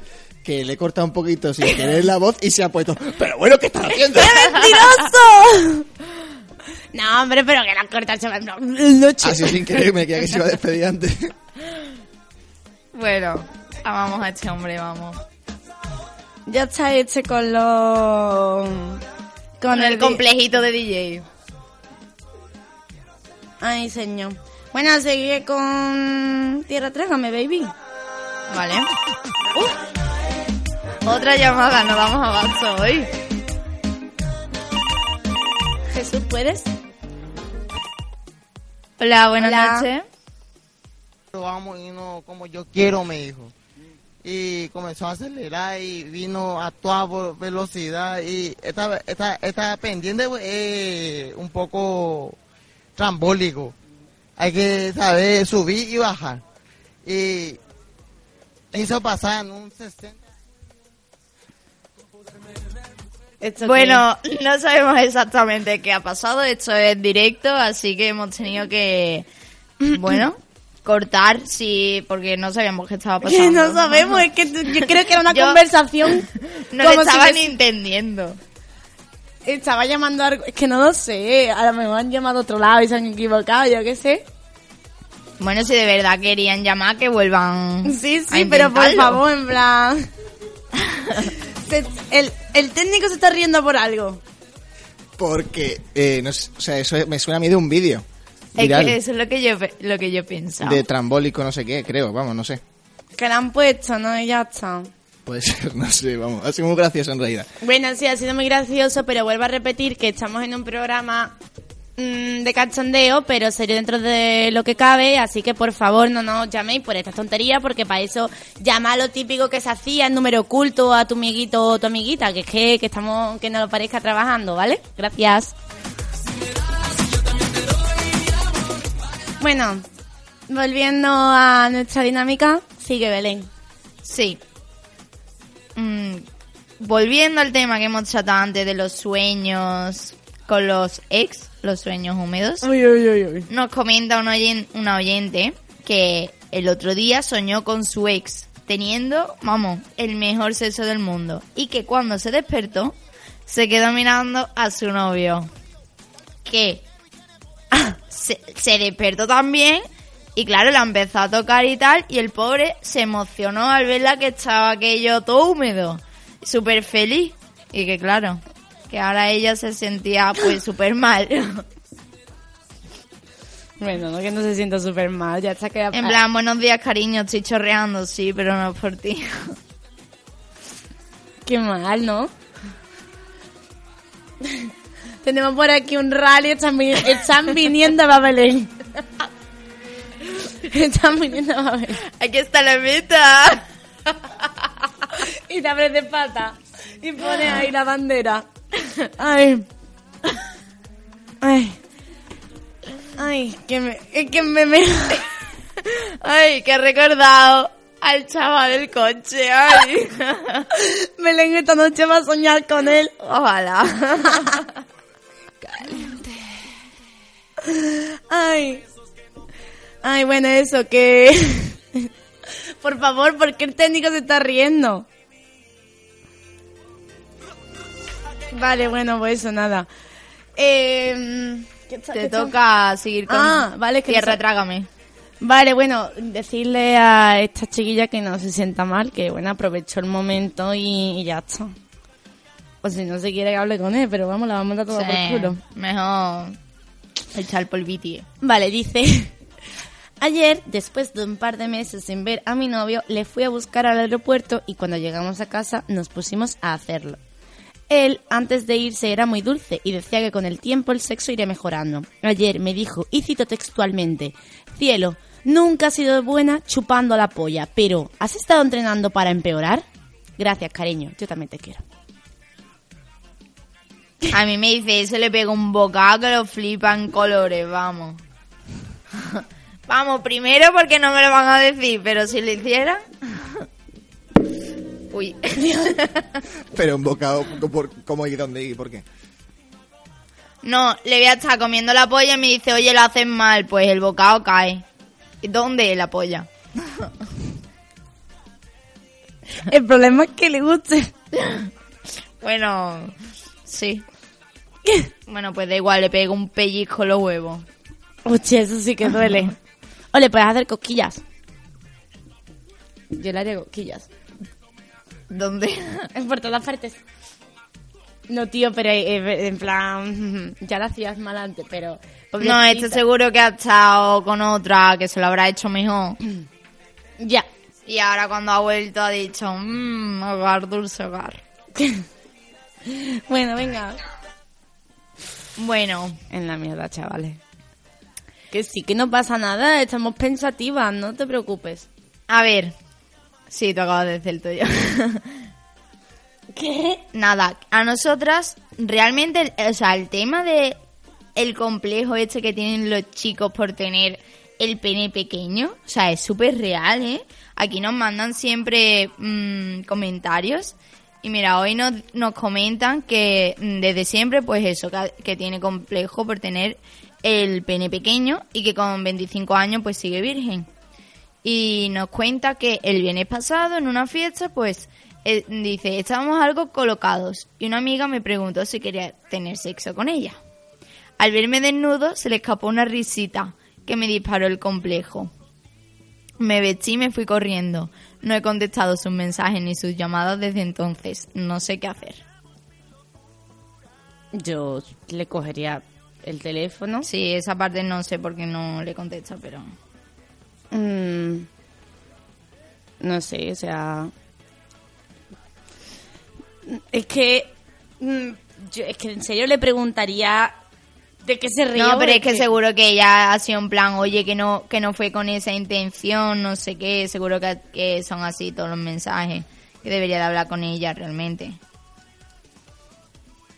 que le corta un poquito sin querer la voz y se ha puesto. Pero bueno, ¿qué estás haciendo? [laughs] ¡Mentiroso! No, hombre, pero que la corta chaval. No, noche. Así sin querer me queda que se iba a despedir antes. Bueno, amamos a este hombre, vamos. Ya está este con los... Con el complejito de DJ. Ay, señor. Bueno, sigue con Tierra Trágame, baby. Vale. Otra llamada, nos damos abasto hoy. Jesús, ¿puedes? Hola, buenas Hola. noches. Vamos y no como yo quiero, me dijo. Y comenzó a acelerar y vino a toda velocidad y esta, esta, esta pendiente es un poco trambólico. Hay que saber subir y bajar. Y hizo pasar en un 60. Bueno, no sabemos exactamente qué ha pasado. Esto es directo, así que hemos tenido que, [clears throat] bueno, cortar, sí, porque no sabíamos qué estaba [laughs] pasando. No sabemos, es que yo creo que era una [laughs] Yo- conversación. [laughs] No como si estaban entendiendo. Estaba llamando algo, es que no lo sé, a lo mejor han llamado a otro lado y se han equivocado, yo qué sé. Bueno, si de verdad querían llamar, que vuelvan. Sí, a sí, pero por favor, en plan... Se- el, el técnico se está riendo por algo. Porque, eh, no sé, o sea, eso me suena a mí de un vídeo. Es que eso es lo que yo, lo que yo pensaba. De trambólico, no sé qué, creo, vamos, no sé. Que la han puesto, ¿no? Y ya está. Puede [laughs] ser, no sé, vamos. Ha sido muy gracioso en realidad. Bueno, sí, ha sido muy gracioso, pero vuelvo a repetir que estamos en un programa mm, de cachondeo, pero serio dentro de lo que cabe, así que por favor no nos llaméis por estas tonterías, porque para eso llama lo típico que se hacía, el número oculto a tu amiguito o tu amiguita, que es que, que estamos, que no lo parezca trabajando, ¿vale? Gracias. Bueno, volviendo a nuestra dinámica, sigue Belén. Sí. Mm, volviendo al tema que hemos tratado antes de los sueños con los ex, los sueños húmedos. Nos comenta un oyen- una oyente que el otro día soñó con su ex teniendo, vamos, el mejor sexo del mundo y que cuando se despertó se quedó mirando a su novio. Que se, se despertó también y claro, la empezó a tocar y tal y el pobre se emocionó al verla que estaba aquello todo húmedo, súper feliz y que claro, que ahora ella se sentía pues súper mal. [laughs] Bueno, no que no se sienta súper mal, ya está que... En plan, buenos días cariño, estoy chorreando, sí, pero no por ti. [laughs] Qué mal, ¿no? [laughs] Tenemos por aquí un rally, están, vi- están viniendo a Babelén. Están viniendo a Babelén. Aquí está la meta. Y te abres de pata. Y pones ahí la bandera. Ay. Ay. Ay, que me... Es que me... me... Ay, que he recordado al chaval del coche, ay. Belén esta noche va a soñar con él. Ojalá. Ay. Ay, bueno, eso, que... Por favor, ¿por qué el técnico se está riendo? Vale, bueno, pues eso, nada. Eh, ¿qué está- Te toca seguir con Ah, vale, que Tierra no sé- Trágame. Vale, bueno, decirle a esta chiquilla que no se sienta mal, que bueno, aprovechó el momento y, y ya está. O si no se quiere que hable con él, pero vamos, la vamos a dar toda Sí, por culo. Mejor echar el polviti. Vale, dice. [laughs] Ayer, después de un par de meses sin ver a mi novio, le fui a buscar al aeropuerto y cuando llegamos a casa nos pusimos a hacerlo. Él, antes de irse, era muy dulce y decía que con el tiempo el sexo iría mejorando. Ayer me dijo, y cito textualmente, Cielo, nunca has sido buena chupando la polla, pero ¿has estado entrenando para empeorar? Gracias, cariño, yo también te quiero. A mí me dice eso, le pego un bocado que lo flipa en colores, vamos. [laughs] vamos, primero porque no me lo van a decir, pero si lo hicieran... Uy. [laughs] Pero un bocado, por, ¿cómo y dónde y por qué? No, le voy a estar comiendo la polla y me dice, oye, lo haces mal, pues el bocado cae. ¿Y ¿Dónde es la polla? [laughs] El problema es que le guste. [laughs] Bueno, sí. Bueno, pues da igual, le pego un pellizco los huevos. Hostia, eso sí que duele. O le puedes hacer cosquillas. Yo le haré cosquillas. ¿Dónde? [laughs] En por todas partes. No, tío, pero eh, en plan, [laughs] ya la hacías mal antes, pero... No, este seguro que ha estado con otra que se lo habrá hecho mejor. [clears throat] Ya. Y ahora cuando ha vuelto ha dicho, mmm, hogar, dulce hogar. [laughs] Bueno, venga. Bueno. En la mierda, chavales. Que sí, que no pasa nada, estamos pensativas, no te preocupes. A ver. Sí, tú acabas de decir el tuyo. ¿Qué? Nada, a nosotras realmente, o sea, el tema de el complejo este que tienen los chicos por tener el pene pequeño, o sea, es súper real, ¿eh? Aquí nos mandan siempre mm, comentarios y mira, hoy nos, nos comentan que mm, desde siempre, pues eso, que, que tiene complejo por tener el pene pequeño y que con 25 años pues sigue virgen. Y nos cuenta que el viernes pasado en una fiesta, pues eh, dice, estábamos algo colocados y una amiga me preguntó si quería tener sexo con ella. Al verme desnudo se le escapó una risita que me disparó el complejo. Me vestí y me fui corriendo. No he contestado sus mensajes ni sus llamadas desde entonces. No sé qué hacer. Yo le cogería el teléfono. Sí, esa parte no sé por qué no le contesta, pero... Mm, no sé, o sea... Es que... mm, yo, es que en serio le preguntaría de qué se ríe. No, pero es que seguro que ella ha sido en plan, oye, que no, que no fue con esa intención, no sé qué, seguro que, que son así todos los mensajes, que debería de hablar con ella realmente.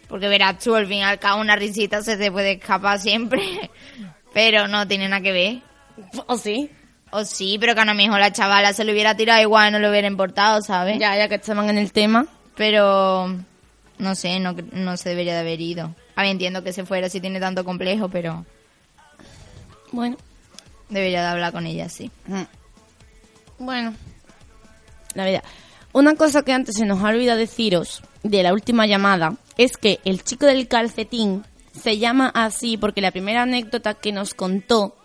Porque verás tú, al fin y al cabo una risita se te puede escapar siempre, [laughs] pero no tiene nada que ver. ¿O sí? O sí, pero que a lo mejor la chavala se lo hubiera tirado igual, no le hubiera importado, ¿sabes? Ya, ya que estaban en el tema. Pero, no sé, no, no se debería de haber ido. A ver, entiendo que se fuera si tiene tanto complejo, pero... Bueno. Debería de hablar con ella, sí. Bueno, la verdad. Una cosa que antes se nos ha olvidado deciros de la última llamada es que el chico del calcetín se llama así porque la primera anécdota que nos contó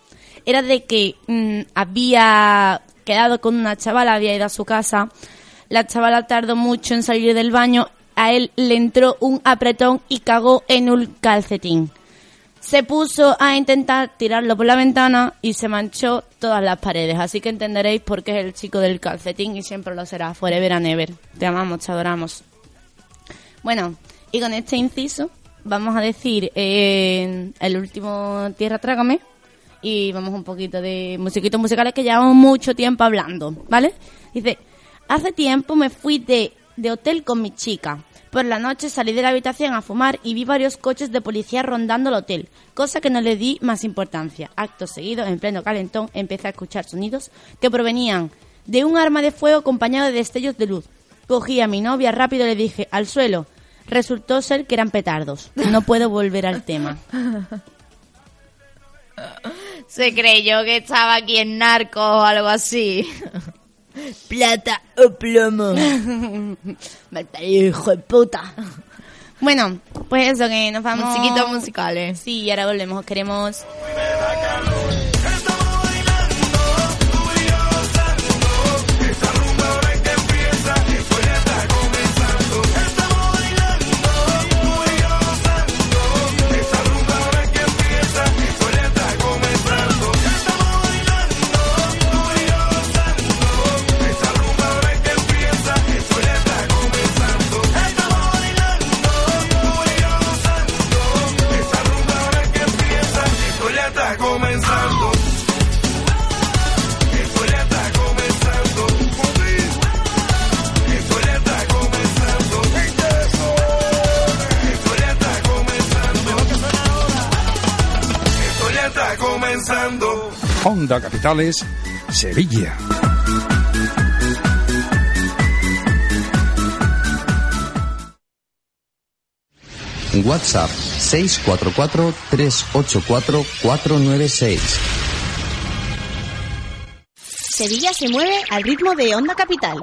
era de que mm, había quedado con una chavala, había ido a su casa, la chavala tardó mucho en salir del baño, a él le entró un apretón y cagó en un calcetín. Se puso a intentar tirarlo por la ventana y se manchó todas las paredes. Así que entenderéis por qué es el chico del calcetín y siempre lo será. Forever and ever. Te amamos, te adoramos. Bueno, y con este inciso vamos a decir eh, el último Tierra Trágame y vamos un poquito de musiquitos musicales que llevamos mucho tiempo hablando, ¿vale? Dice, hace tiempo me fui de, de hotel con mi chica. Por la noche salí de la habitación a fumar y vi varios coches de policía rondando el hotel, cosa que no le di más importancia. Acto seguido, en pleno calentón, empecé a escuchar sonidos que provenían de un arma de fuego acompañado de destellos de luz. Cogí a mi novia rápido y le dije, al suelo. Resultó ser que eran petardos. No puedo volver al tema. [laughs] Se creyó que estaba aquí en Narcos o algo así. [laughs] Plata o plomo. [laughs] Hijo de puta. Bueno, pues eso, que nos vamos... Musiquitos musicales. Sí, y ahora volvemos. Queremos... Onda Capitales, Sevilla. WhatsApp 644-384-496. Sevilla se mueve al ritmo de Onda Capital.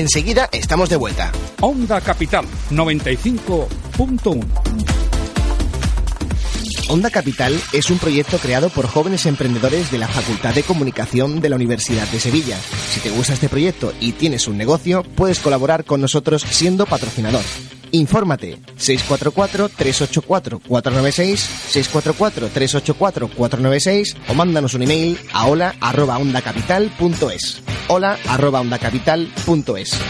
Enseguida estamos de vuelta. Onda Capital 95.1. Onda Capital es un proyecto creado por jóvenes emprendedores de la Facultad de Comunicación de la Universidad de Sevilla. Si te gusta este proyecto y tienes un negocio, puedes colaborar con nosotros siendo patrocinador. Infórmate 644-384-496, 644-384-496 o mándanos un email a hola arroba ondacapital.es. Hola arroba ondacapital.es.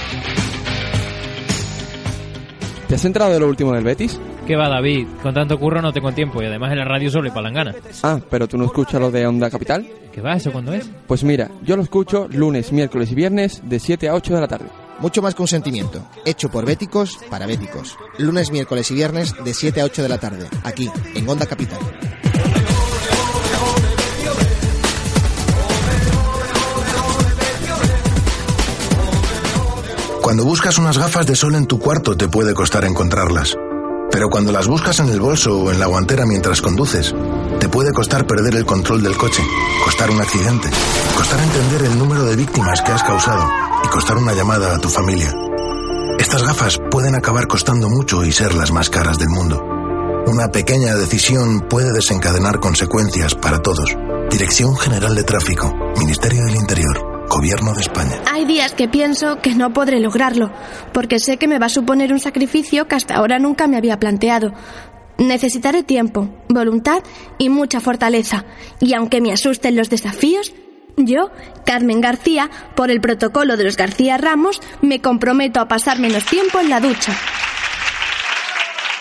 ¿Te has enterado de lo último del Betis? ¿Qué va, David? Con tanto curro no tengo tiempo y además en la radio solo y palangana. Ah, pero tú no escuchas lo de Onda Capital. ¿Qué va? ¿Eso cuándo es? Pues mira, yo lo escucho lunes, miércoles y viernes de 7 a 8 de la tarde. Mucho más consentimiento. Hecho por béticos para béticos. Lunes, miércoles y viernes de 7 a 8 de la tarde. Aquí, en Onda Capital. Cuando buscas unas gafas de sol en tu cuarto te puede costar encontrarlas. Pero cuando las buscas en el bolso o en la guantera mientras conduces, te puede costar perder el control del coche, costar un accidente, costar entender el número de víctimas que has causado y costar una llamada a tu familia. Estas gafas pueden acabar costando mucho y ser las más caras del mundo. Una pequeña decisión puede desencadenar consecuencias para todos. Dirección General de Tráfico, Ministerio del Interior, Gobierno de España. Hay días que pienso que no podré lograrlo, porque sé que me va a suponer un sacrificio que hasta ahora nunca me había planteado. Necesitaré tiempo, voluntad y mucha fortaleza. Y aunque me asusten los desafíos, yo, Carmen García, por el protocolo de los García Ramos, me comprometo a pasar menos tiempo en la ducha.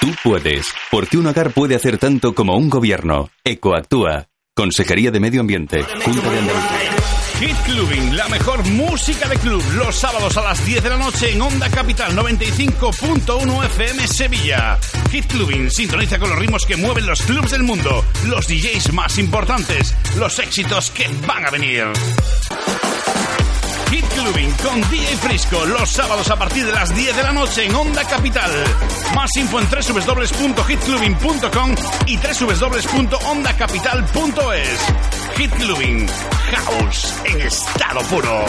Tú puedes, porque un hogar puede hacer tanto como un gobierno. Ecoactúa. Consejería de Medio Ambiente. Junta de Andalucía. Hit Clubbing, la mejor música de club, los sábados a las 10 de la noche en Onda Capital 95.1 FM Sevilla. Hit Clubbing sintoniza con los ritmos que mueven los clubs del mundo, los DJs más importantes, los éxitos que van a venir. Hit Clubbing con DJ Frisco los sábados a partir de las 10 de la noche en Onda Capital. Más info en www.hitclubbing.com y www.ondacapital.es. Hit Clubbing, house en estado puro.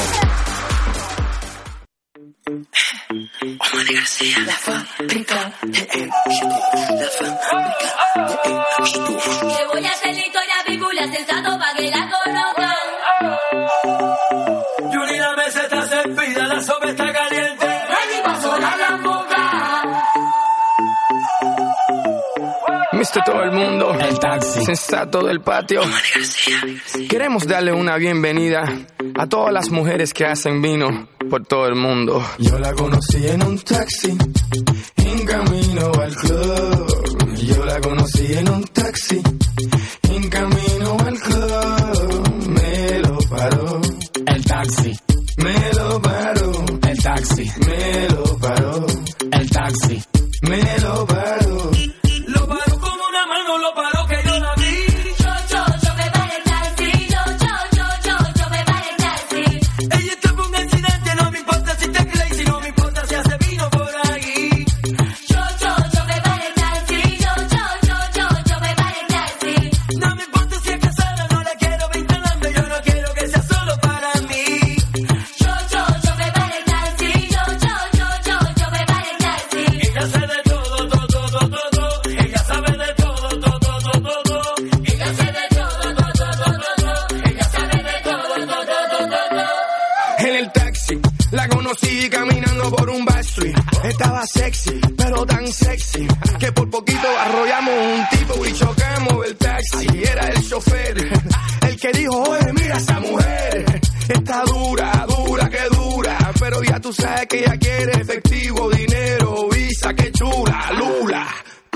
Que voy a hacer la historia bíblia sensato pa' que la conozcan. Yuri, la mesa está servida, la sopa está caliente. Mister todo el mundo, el taxi, sensato del patio. Queremos darle una bienvenida a todas las mujeres que hacen vino por todo el mundo. Yo la conocí en un taxi, en camino al club. Yo la conocí en un taxi, en camino al club. Me lo paró el taxi. Me lo paró el taxi. Me lo paró el taxi. Me lo paró.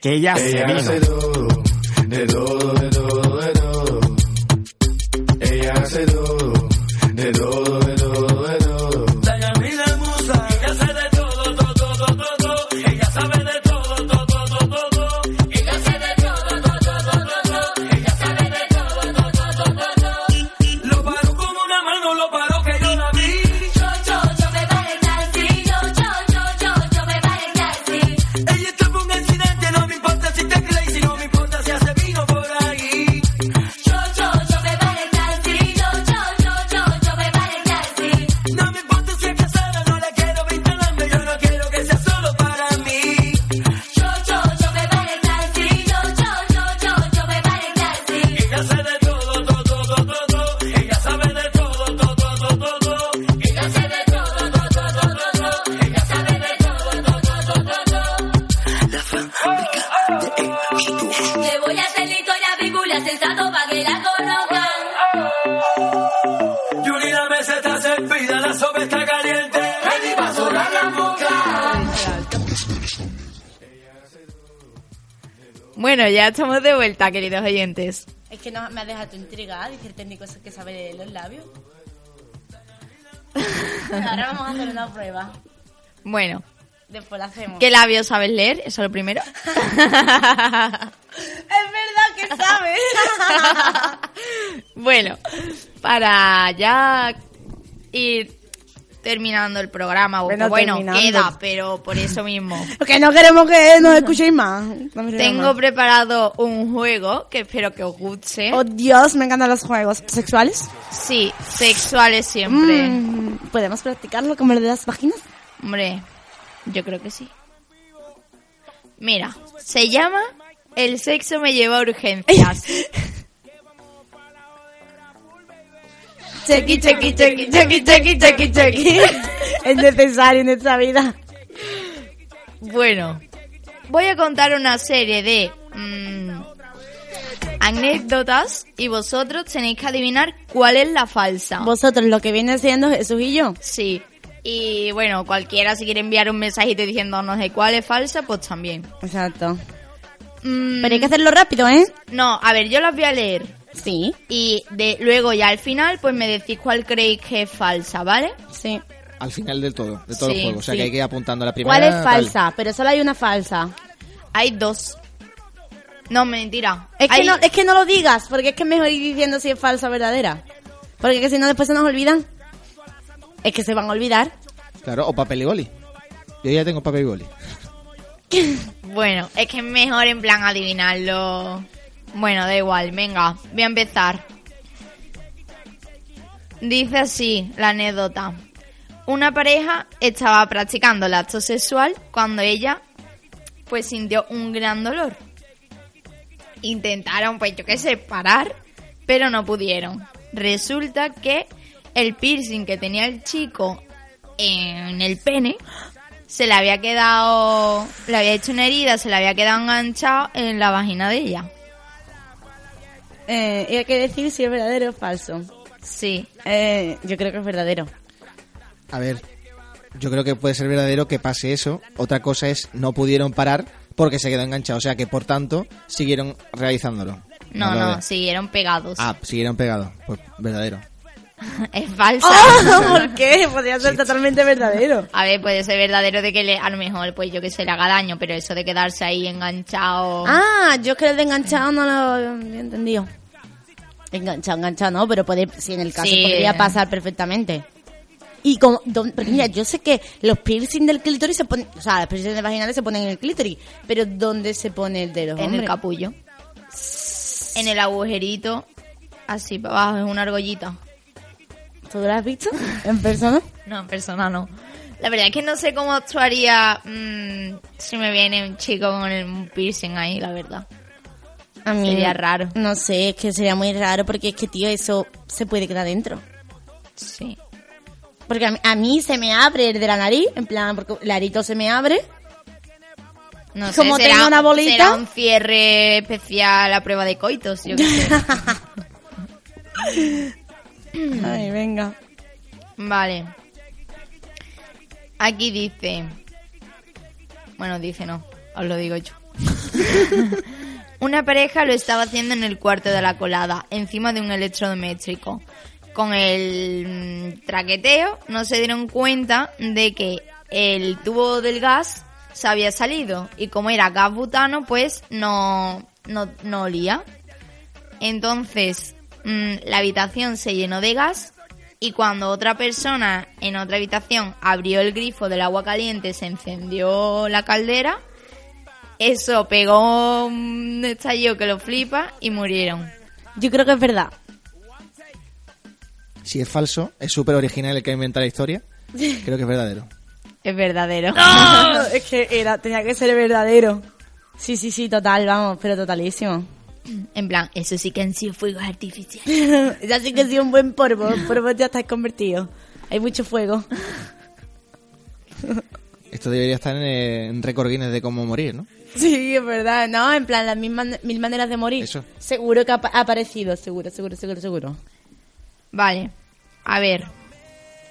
Que ella se Ella vino. hace todo, de todo, de todo, de todo. Ella hace todo, de todo, Bueno, ya estamos de vuelta, queridos oyentes. Es que no me ha dejado intrigada, dice el técnico que sabe leer los labios. Ahora vamos a hacer una prueba. Bueno, Después la hacemos. ¿qué labios sabes leer? Eso es lo primero. [laughs] Es verdad que sabe. [laughs] bueno, para ya ir terminando el programa, bueno, Bueno, bueno terminando. queda, pero por eso mismo. [laughs] Porque no queremos que nos escuchéis más. No Tengo más. preparado un juego que espero que os guste. Oh Dios, me encantan los juegos sexuales. Sí, sexuales siempre. Mm, ¿Podemos practicarlo como lo de las páginas? Hombre, yo creo que sí. Mira, se llama El sexo me lleva a urgencias. [laughs] [laughs] Chequi, chequi, chequi, chequi, chequi, chequi, chequi. Es necesario en nuestra vida. Bueno, voy a contar una serie de mm, anécdotas y vosotros tenéis que adivinar cuál es la falsa. Vosotros, lo que viene siendo Jesús y yo. Sí. Y bueno, cualquiera si quiere enviar un mensajito diciendo no sé cuál es falsa, pues también. Exacto. Mm, Pero hay que hacerlo rápido, ¿eh? No, a ver, yo las voy a leer. Sí. Y de, luego ya al final, pues me decís cuál creéis que es falsa, ¿vale? Sí. Al final del todo, de todo Sí, el juego. O sea sí. que hay que ir apuntando la primera. ¿Cuál es tal. falsa? Pero solo hay una falsa. Hay dos. No, mentira. Es que, no, es que no lo digas, porque es que es mejor ir diciendo si es falsa o verdadera. Porque es que si no, después se nos olvidan. Es que se van a olvidar. Claro, o papel y boli. Yo ya tengo papel y boli. [laughs] Bueno, es que es mejor en plan adivinarlo. Bueno, da igual, venga, voy a empezar. Dice así la anécdota. Una pareja estaba practicando el acto sexual cuando ella pues sintió un gran dolor. Intentaron pues yo qué sé parar, pero no pudieron. Resulta que el piercing que tenía el chico en el pene se le había quedado, le había hecho una herida, se le había quedado enganchado en la vagina de ella. Eh, y hay que decir si es verdadero o falso. Sí. Eh, yo creo que es verdadero. A ver, yo creo que puede ser verdadero que pase eso. Otra cosa es no pudieron parar porque se quedó enganchado. O sea que, por tanto, siguieron realizándolo. No, no, de- siguieron pegados. Ah, siguieron pegados. Pues verdadero. [laughs] Es falsa. Ah, [laughs] ¿Por qué? Podría ser totalmente verdadero. A ver, puede ser verdadero de que le, a lo mejor, pues yo que sé, le haga daño, pero eso de quedarse ahí enganchado. Ah, yo es que el de enganchado no lo había entendido. Enganchado, enganchado no, pero puede, si en el caso Sí. podría pasar perfectamente. Y como, don- porque mira, yo sé que los piercing del clítoris se ponen, o sea, los piercing vaginales se ponen en el clítoris, pero ¿dónde se pone el de los en hombres? el capullo. En el agujerito, así para abajo, es una argollita. ¿Tú lo has visto en persona? No, en persona no. La verdad es que no sé cómo actuaría mm, si me viene un chico con el- un piercing ahí, la verdad. A mí Sería raro. No sé, es que sería muy raro porque es que, tío, eso se puede quedar dentro. Sí. Porque a mí, a mí se me abre el de la nariz, en plan, porque el arito se me abre. No sé, Como será, tengo una bolita. será un cierre especial a prueba de coitos, yo qué sé. [laughs] [laughs] [clears throat] Ay, venga. Vale. Aquí dice. Bueno, dice no, os lo digo yo. [laughs] Una pareja lo estaba haciendo en el cuarto de la colada, encima de un electrodoméstico. Con el mm, traqueteo no se dieron cuenta de que el tubo del gas se había salido y como era gas butano pues no, no, no olía. Entonces la habitación se llenó de gas y cuando otra persona en otra habitación abrió el grifo del agua caliente se encendió la caldera, eso pegó un estallido que lo flipa y murieron. Yo creo que es verdad. Si es falso, es súper original el que inventa la historia. [laughs] Creo que es verdadero. Es verdadero. ¡No! [laughs] es que era, tenía que ser verdadero. Sí, sí, sí, total, vamos, pero totalísimo. En plan, eso sí que han sido fuegos artificiales. [laughs] ya sí que ha sido un buen polvo. Polvo ya está convertido. Hay mucho fuego. Esto debería estar en, eh, en récord Guinness de cómo morir, ¿no? Sí, es verdad. No, en plan, las mismas mil maneras de morir. Eso. Seguro que ha, ha aparecido, seguro, seguro, seguro, seguro. Vale, a ver,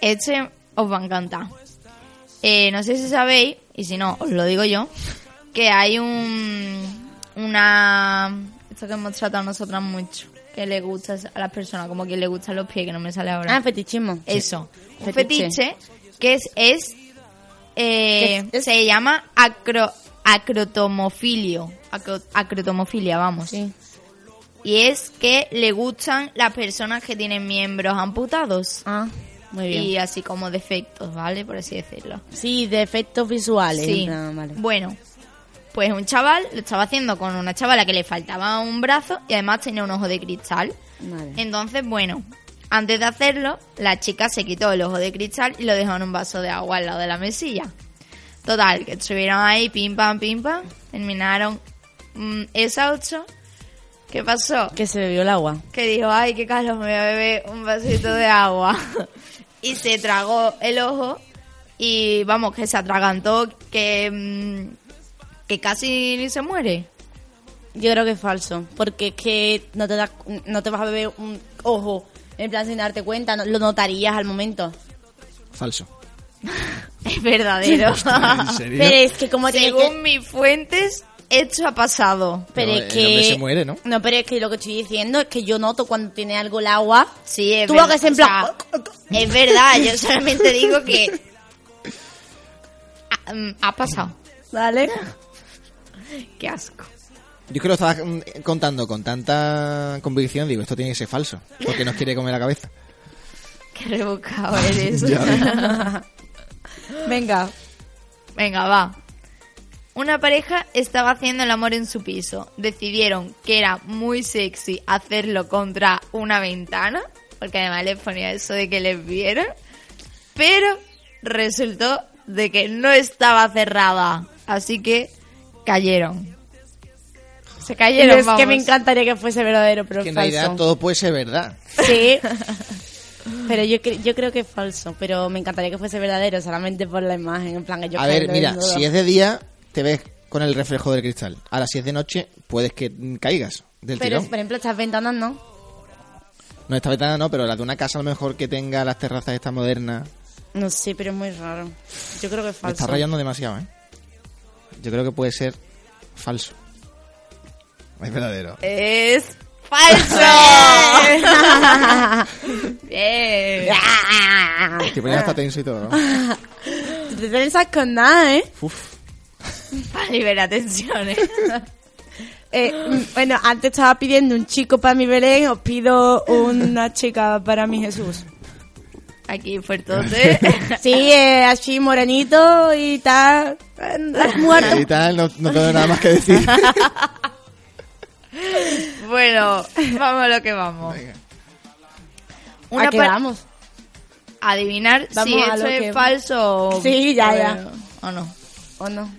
este os va a encantar. Eh, no sé si sabéis, y si no, os lo digo yo, que hay un una... Esto que hemos tratado nosotras mucho, que le gusta a las personas, como que le gustan los pies, que no me sale ahora. Ah, fetichismo. Eso, un Fetiche. que es, es, eh, se llama acro, acrotomofilio, acro- acrotomofilia, vamos. Y es que le gustan las personas que tienen miembros amputados. Ah, muy bien. Y así como defectos, ¿vale? Por así decirlo. Sí, de efectos visuales. Sí. plan, vale. Bueno, pues un chaval lo estaba haciendo con una chavala que le faltaba un brazo y además tenía un ojo de cristal. Vale. Entonces, bueno, antes de hacerlo, la chica se quitó el ojo de cristal y lo dejó en un vaso de agua al lado de la mesilla. Total, que estuvieron ahí, pim pam, pim pam, terminaron mm, esa ocho. ¿Qué pasó? Que se bebió el agua. Que dijo, ay, qué calor, me voy a beber un vasito de agua. [laughs] y se tragó el ojo y vamos, que se atragantó, que, mm, que casi ni se muere. Yo creo que es falso. Porque es que no te, das- no te vas a beber un ojo en plan sin darte cuenta. no- lo notarías al momento. Falso. [laughs] Es verdadero. [laughs] ¿En serio? Pero es que como Según que- mis fuentes, esto ha pasado. Pero Pero es que... se muere, ¿no? No, pero es que lo que estoy diciendo es que yo noto cuando tiene algo el agua. Sí, es Tú verdad. hagas en o plan... sea, [laughs] es verdad, yo solamente digo que ha, mm, ha pasado. ¿Vale? Qué asco. Yo creo que lo estaba mm, contando con tanta convicción, digo, esto tiene que ser falso, porque nos quiere comer la cabeza. Qué rebuscado [laughs] eres. Venga. Venga, va. Una pareja estaba haciendo el amor en su piso. Decidieron que era muy sexy hacerlo contra una ventana, porque además les ponía eso de que les vieran. Pero resultó de que no estaba cerrada, así que cayeron. Se cayeron, es que me encantaría que fuese verdadero, pero Que es en realidad todo puede ser verdad. Sí. [laughs] Pero yo, cre- yo creo que es falso, pero me encantaría que fuese verdadero solamente por la imagen, en plan que yo A ver, mira, si es de día, te ves con el reflejo del cristal. Ahora, si es de noche, puedes que mm, caigas del Pero, tirón. por ejemplo, estas ventanas no. No, esta ventana no, pero la de una casa a lo mejor que tenga las terrazas estas modernas. No sé, pero es muy raro. Yo creo que es Me falso. está rayando demasiado, ¿eh? Yo creo que puede ser falso. Es verdadero. Es [laughs] falso. Bien. Te ponías hasta tenso y todo. ¿no? Te tensas con nada, ¿eh? Para liberar tensiones. Eh, bueno, antes estaba pidiendo un chico para mi Belén, os pido una chica para mi Jesús. Aquí fuertote. Sí, eh, así morenito y tal. Has muerto. Y tal, no, no tengo nada más que decir. [laughs] bueno, vamos a lo que vamos. ¿A qué vamos? Adivinar Vamos si lo es que- falso o... Sí, ya, ya. O no. ¿O no?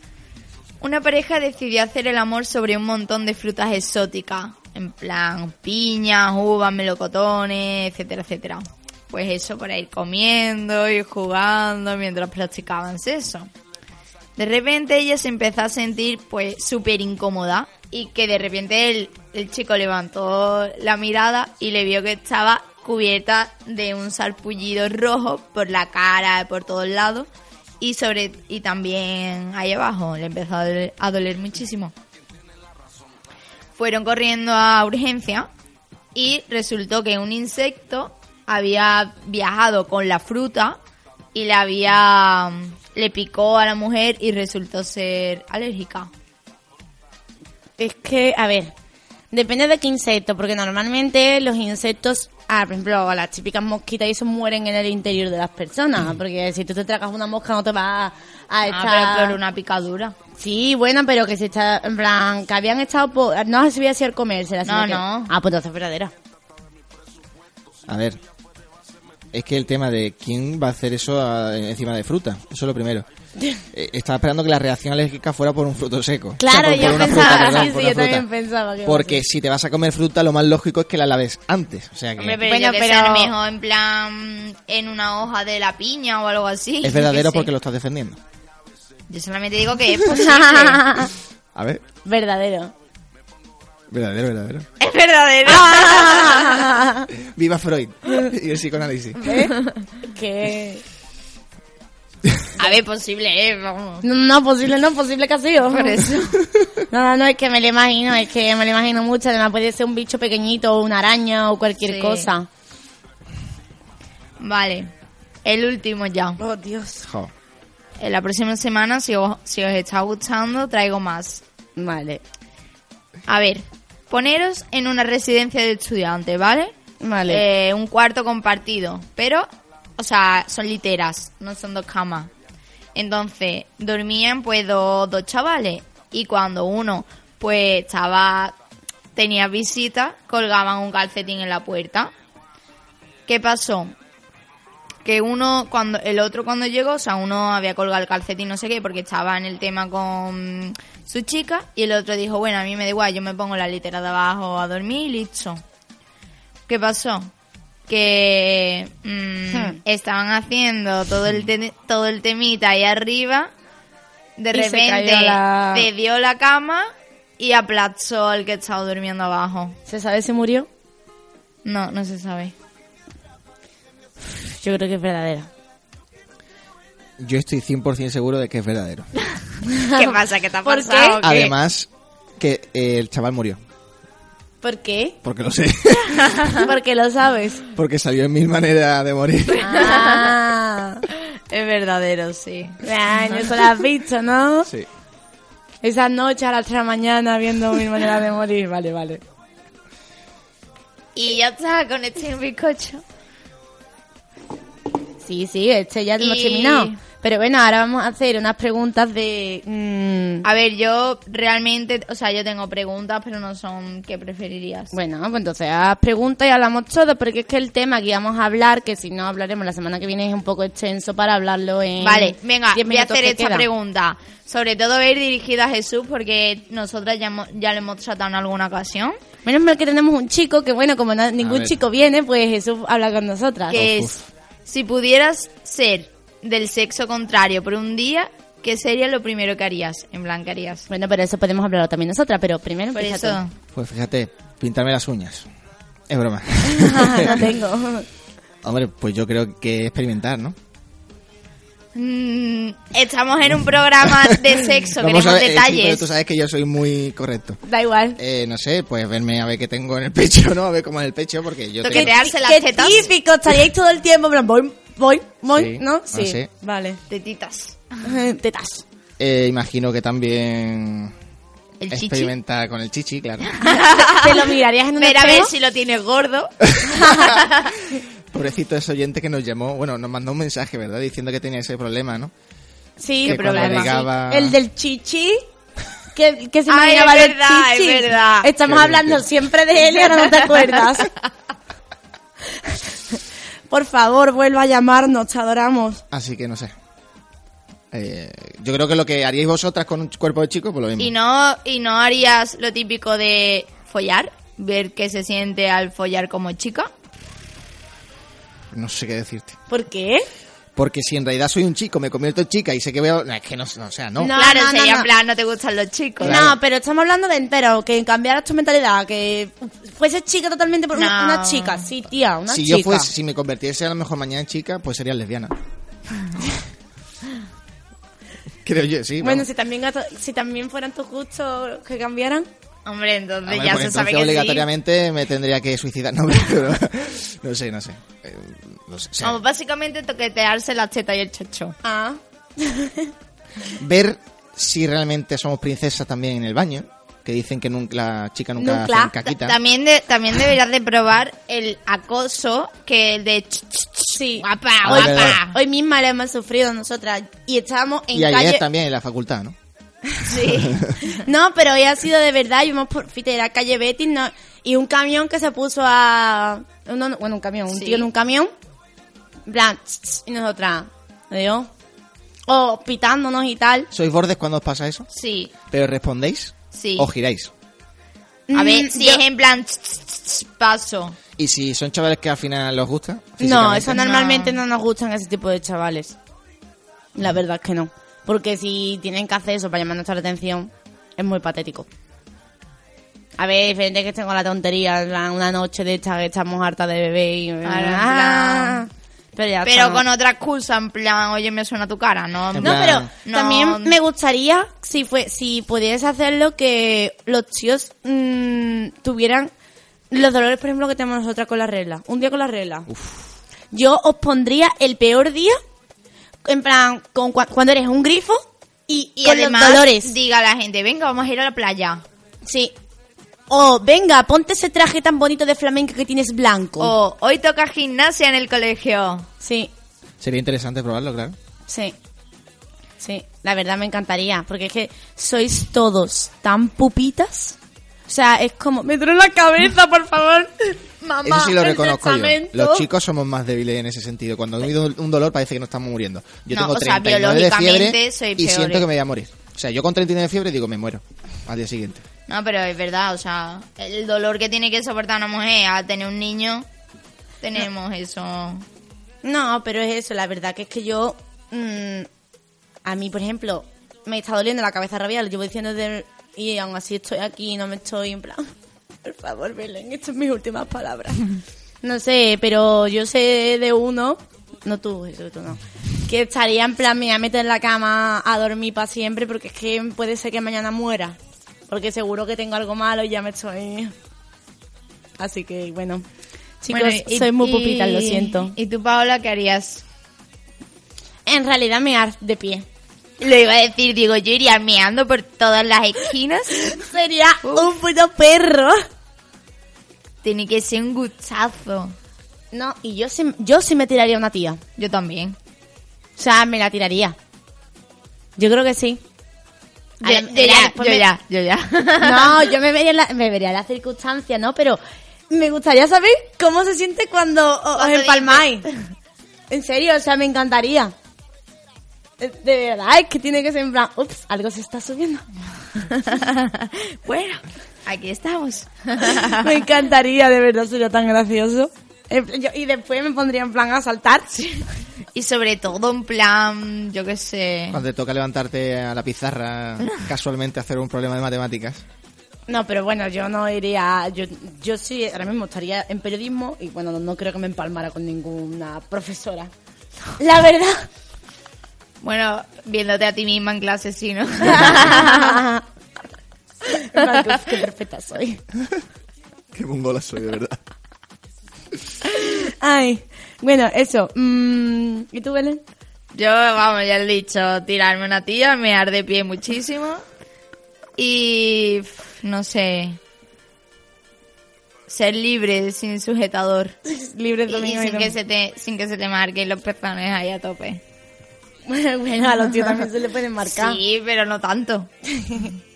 Una pareja decidió hacer el amor sobre un montón de frutas exóticas. En plan, piñas, uvas, melocotones, etcétera, etcétera. Pues eso, para ir comiendo y jugando mientras practicaban sexo. De repente ella se empezó a sentir pues súper incómoda y que de repente el, el chico levantó la mirada y le vio que estaba cubierta de un sarpullido rojo por la cara, por todos lados y sobre y también ahí abajo le empezó a doler, a doler muchísimo. Fueron corriendo a urgencia y resultó que un insecto había viajado con la fruta y le había le picó a la mujer y resultó ser alérgica. Es que, a ver, depende de qué insecto, porque normalmente los insectos, ah, por ejemplo, las típicas mosquitas y eso mueren en el interior de las personas, porque si tú te tragas una mosca no te va a Ah, estar... pero por una picadura. Sí, bueno, pero que se está, en plan, que habían estado, no se veía si al comérsela, No, que- no. Ah, pues entonces es verdadera. A ver. Es que el tema de quién va a hacer eso a- encima de fruta. Eso es lo primero. [laughs] Eh, estaba esperando que la reacción alérgica fuera por un fruto seco. Claro, O sea, por- yo por una pensaba, fruta, perdón, sí, por sí, una yo también fruta. pensaba que... Porque si te vas a comer fruta, lo más lógico es que la laves antes. O sea que Hombre, pero Bueno, que pero- mejor en plan en una hoja de la piña o algo así. es verdadero porque lo estás defendiendo. Yo solamente digo que es posible. [laughs] A ver, Verdadero. Verdadero, verdadero. es verdadero. [laughs] Viva Freud [laughs] y el psicoanálisis. ¿Eh? que... A ver, posible, ¿eh? Vamos. No, no, posible, no, posible que ha sido. Por eso. [laughs] No, no, no, es que me lo imagino, es que me lo imagino mucho. Además puede ser un bicho pequeñito, o una araña, o cualquier Sí. cosa. Vale. El último ya. Oh, Dios. Jo. En la próxima semana, si os, si os está gustando, traigo más. Vale. A ver, poneros en una residencia de estudiantes, ¿vale? Vale. Eh, un cuarto compartido, pero, o sea, son literas, no son dos camas. Entonces, dormían pues dos, dos chavales y cuando uno pues estaba, tenía visita, colgaban un calcetín en la puerta. ¿Qué pasó? Que uno, cuando el otro cuando llegó, o sea, uno había colgado el calcetín, no sé qué, porque estaba en el tema con su chica, y el otro dijo, bueno, a mí me da igual, yo me pongo la litera de abajo a dormir y listo. ¿Qué pasó? Que mm, Hmm. estaban haciendo todo el, te- todo el temita ahí arriba, de Y se repente cayó la- dio la cama y aplazó al que estaba durmiendo abajo. ¿Se sabe si murió? No, no se sabe. Yo creo que es verdadera. Yo estoy 100% seguro de que es verdadero. [laughs] ¿Qué pasa? ¿Qué te ha ¿Por pasado? qué? ¿Qué? Además, que eh, el chaval murió. ¿Por qué? Porque lo sé. [laughs] Porque lo sabes. Porque salió en mil maneras de morir. [laughs] Ah, Es verdadero, sí. Ay, eso lo has visto, ¿no? Sí. Esa noche a las 3 de la mañana viendo mi manera de morir. Vale, vale. Y ya está, con este bizcocho. Sí, sí, este ya lo hemos Y- terminado. Pero bueno, ahora vamos a hacer unas preguntas de... mm, A ver, yo realmente, o sea, yo tengo preguntas, pero no son qué preferirías. Bueno, pues entonces haz preguntas y hablamos todo, porque es que el tema que íbamos a hablar, que si no hablaremos la semana que viene, es un poco extenso para hablarlo en. Vale, venga, 10 voy a hacer que esta pregunta. Sobre todo ir dirigida a Jesús porque nosotras ya, hemos- ya lo hemos tratado en alguna ocasión. Menos mal que tenemos un chico que, bueno, como ningún chico viene, pues Jesús habla con nosotras. Que es, si pudieras ser del sexo contrario por un día, ¿qué sería lo primero que harías? En plan, ¿qué harías? Bueno, pero eso podemos hablarlo también nosotras, pero primero Por eso. Pues fíjate, pintarme las uñas. Es broma. [laughs] no tengo. [laughs] Hombre, pues yo creo que experimentar, ¿no? Mm, estamos en un programa de sexo, [laughs] Vamos a queremos ver, eh, sí, detalles. pero tú sabes que yo soy muy correcto. Da igual. Eh, no sé, pues verme a ver qué tengo en el pecho, ¿no? A ver cómo es el pecho, porque yo tengo... Toquetearse las Qué tetas. típico, estaríais todo el tiempo, en plan, voy, voy, voy, Sí, ¿no? no sé. Vale. Tetitas. Tetas. Eh, imagino que también... ¿El chichi? Experimentar con el chichi, claro. [laughs] ¿Te lo mirarías en un Ver a ver si lo tienes gordo. [laughs] Pobrecito ese oyente que nos llamó, bueno, nos mandó un mensaje, ¿verdad? Diciendo que tenía ese problema, ¿no? Sí, Que problema. llegaba- El del chichi. Que, que se Ay, imaginaba es el verdad, chichi. es verdad. Estamos Qué hablando bien. siempre de él y ahora no te acuerdas. [laughs] Por favor, vuelva a llamarnos, te adoramos. Así que no sé. Eh, yo creo que lo que haríais vosotras con un cuerpo de chico, pues lo mismo. ¿Y no, ¿Y no harías lo típico de follar? Ver qué se siente al follar como chica. No sé qué decirte. ¿Por qué? Porque si en realidad soy un chico, me convierto en chica y sé que veo... no, es que no, no, o sea, no. No, claro, no, sería no. en plan, no te gustan los chicos. No, pero estamos hablando de entero, que cambiaras tu mentalidad, que fuese chica totalmente por una, No. una chica. Sí, tía, una si chica. yo fuese, si me convirtiese a lo mejor mañana en chica, pues sería lesbiana. [laughs] Creo yo, sí. Bueno, vamos. si también, gato- si también fueran tus gustos que cambiaran. Hombre, entonces ver, ya pues se entonces sabe que sí. obligatoriamente me tendría que suicidar, [laughs] no, pero no sé, no sé. Eh, no sé, o sea, Vamos, básicamente toquetearse las tetas y el chocho. Ah. [laughs] ver si realmente somos princesas también en el baño, que dicen que nunca, la chica nunca Nunca. hace caquita. También, de, también deberías de probar el acoso que el de ch, ch, ch, Sí. guapa, Ah, guapa. Hoy misma lo hemos sufrido nosotras y estábamos en y ayer calle. también en la facultad, ¿no? [laughs] Sí. No, pero hoy ha sido de verdad. Íbamos por Fitera, calle Betis, ¿no? y un camión que se puso a. uno- bueno, un camión, un Sí. tío en un camión. tss, y nosotras. Dios. O pitándonos y tal. ¿Sois bordes cuando os pasa eso? Sí, ¿Pero respondéis? sí. ¿O giráis? A ver, Mm, si yo- es en plan paso. ¿Y si son chavales que al final os gusta? No, eso normalmente no. nos gustan ese tipo de chavales. La verdad es que no. Porque si tienen que hacer eso para llamar nuestra atención, es muy patético. A ver, diferente que estén con la tontería, una noche de esta que estamos hartas de bebé y... Ah, pero ya Pero está. con otra excusa, en plan, oye, me suena tu cara, ¿no? En No, plan- pero No. también me gustaría, si fue, si pudieras hacerlo, que los tíos mm, tuvieran los dolores, por ejemplo, que tenemos nosotras con la regla. Un día con la regla. Yo os pondría el peor día, en plan, con, cua- cuando eres un grifo y, Y con además, los dolores. diga a la gente, venga, vamos a ir a la playa. Sí. O, venga, ponte ese traje tan bonito de flamenco que tienes blanco. O, hoy toca gimnasia en el colegio. Sí, Sería interesante probarlo, claro. sí. Sí, la verdad me encantaría, porque es que sois todos tan pupitas. O sea, es como, me duele la cabeza, por favor. [laughs] Mamá, Eso sí lo reconozco yo. Los chicos somos más débiles en ese sentido. Cuando hay un un dolor parece que nos estamos muriendo. Yo No, tengo o sea, 39 de fiebre biológicamente soy y siento que me voy a morir. O sea, yo con 39 de fiebre digo, me muero al día siguiente. No, pero es verdad, o sea, el dolor que tiene que soportar una mujer al tener un niño, tenemos eso. No, pero es eso, la verdad que es que yo, mm, a mí, por ejemplo, me está doliendo la cabeza rabial, lo llevo diciendo desde- y aún así estoy aquí y no me estoy en plan, por favor, Belén, estas son mis últimas palabras. [laughs] No sé, pero yo sé de uno, no tú, Jesús, tú no, que estaría en plan, me voy a meter en la cama a dormir para siempre porque es que puede ser que mañana muera. Porque seguro que tengo algo malo y ya me estoy... [laughs] Así que, bueno. Chicos, Bueno, y- soy muy y- pupitas, lo siento. ¿Y tú, Paola, qué harías? En realidad mear de pie. Lo iba a decir, digo, yo iría meando por todas las esquinas. [laughs] Sería un puto perro. Tiene que ser un gustazo. No, y yo sí, yo sí me tiraría una tía. Yo también. O sea, me la tiraría. Yo creo que sí. Yo, Yo- ya, yo ya, yo [laughs] ya. No, [laughs] yo me vería, la, me vería la circunstancia, ¿no? Pero me gustaría saber cómo se siente cuando o- os Cuando empalmáis. En serio, o sea, me encantaría. Eh, De verdad, es que tiene que ser en plan, ups, algo se está subiendo. [laughs] bueno, aquí estamos. [laughs] me encantaría, de verdad, sería tan gracioso. Yo- y después me pondría en plan a saltar. Y sobre todo en plan, yo qué sé. Cuando te toca levantarte a la pizarra casualmente a hacer un problema de matemáticas. No, pero bueno, yo no iría. Yo, yo sí, ahora mismo estaría en periodismo y bueno, no, no creo que me empalmara con ninguna profesora. [laughs] La verdad. Bueno, viéndote a ti misma en clase, sí, ¿no? [laughs] [laughs] Qué perfecta soy. [laughs] Qué mongola soy, de verdad. Ay, bueno, eso. mm, ¿Y tú, Belén? Yo, vamos, ya he dicho, tirarme una tía, mear de pie muchísimo. Y, no sé, ser libre, sin sujetador. Libre Y, domingo y sin, que se te, sin que se te marquen los pezones ahí a tope. [laughs] Bueno, a los tíos también se le pueden marcar. Sí, pero no tanto. [laughs]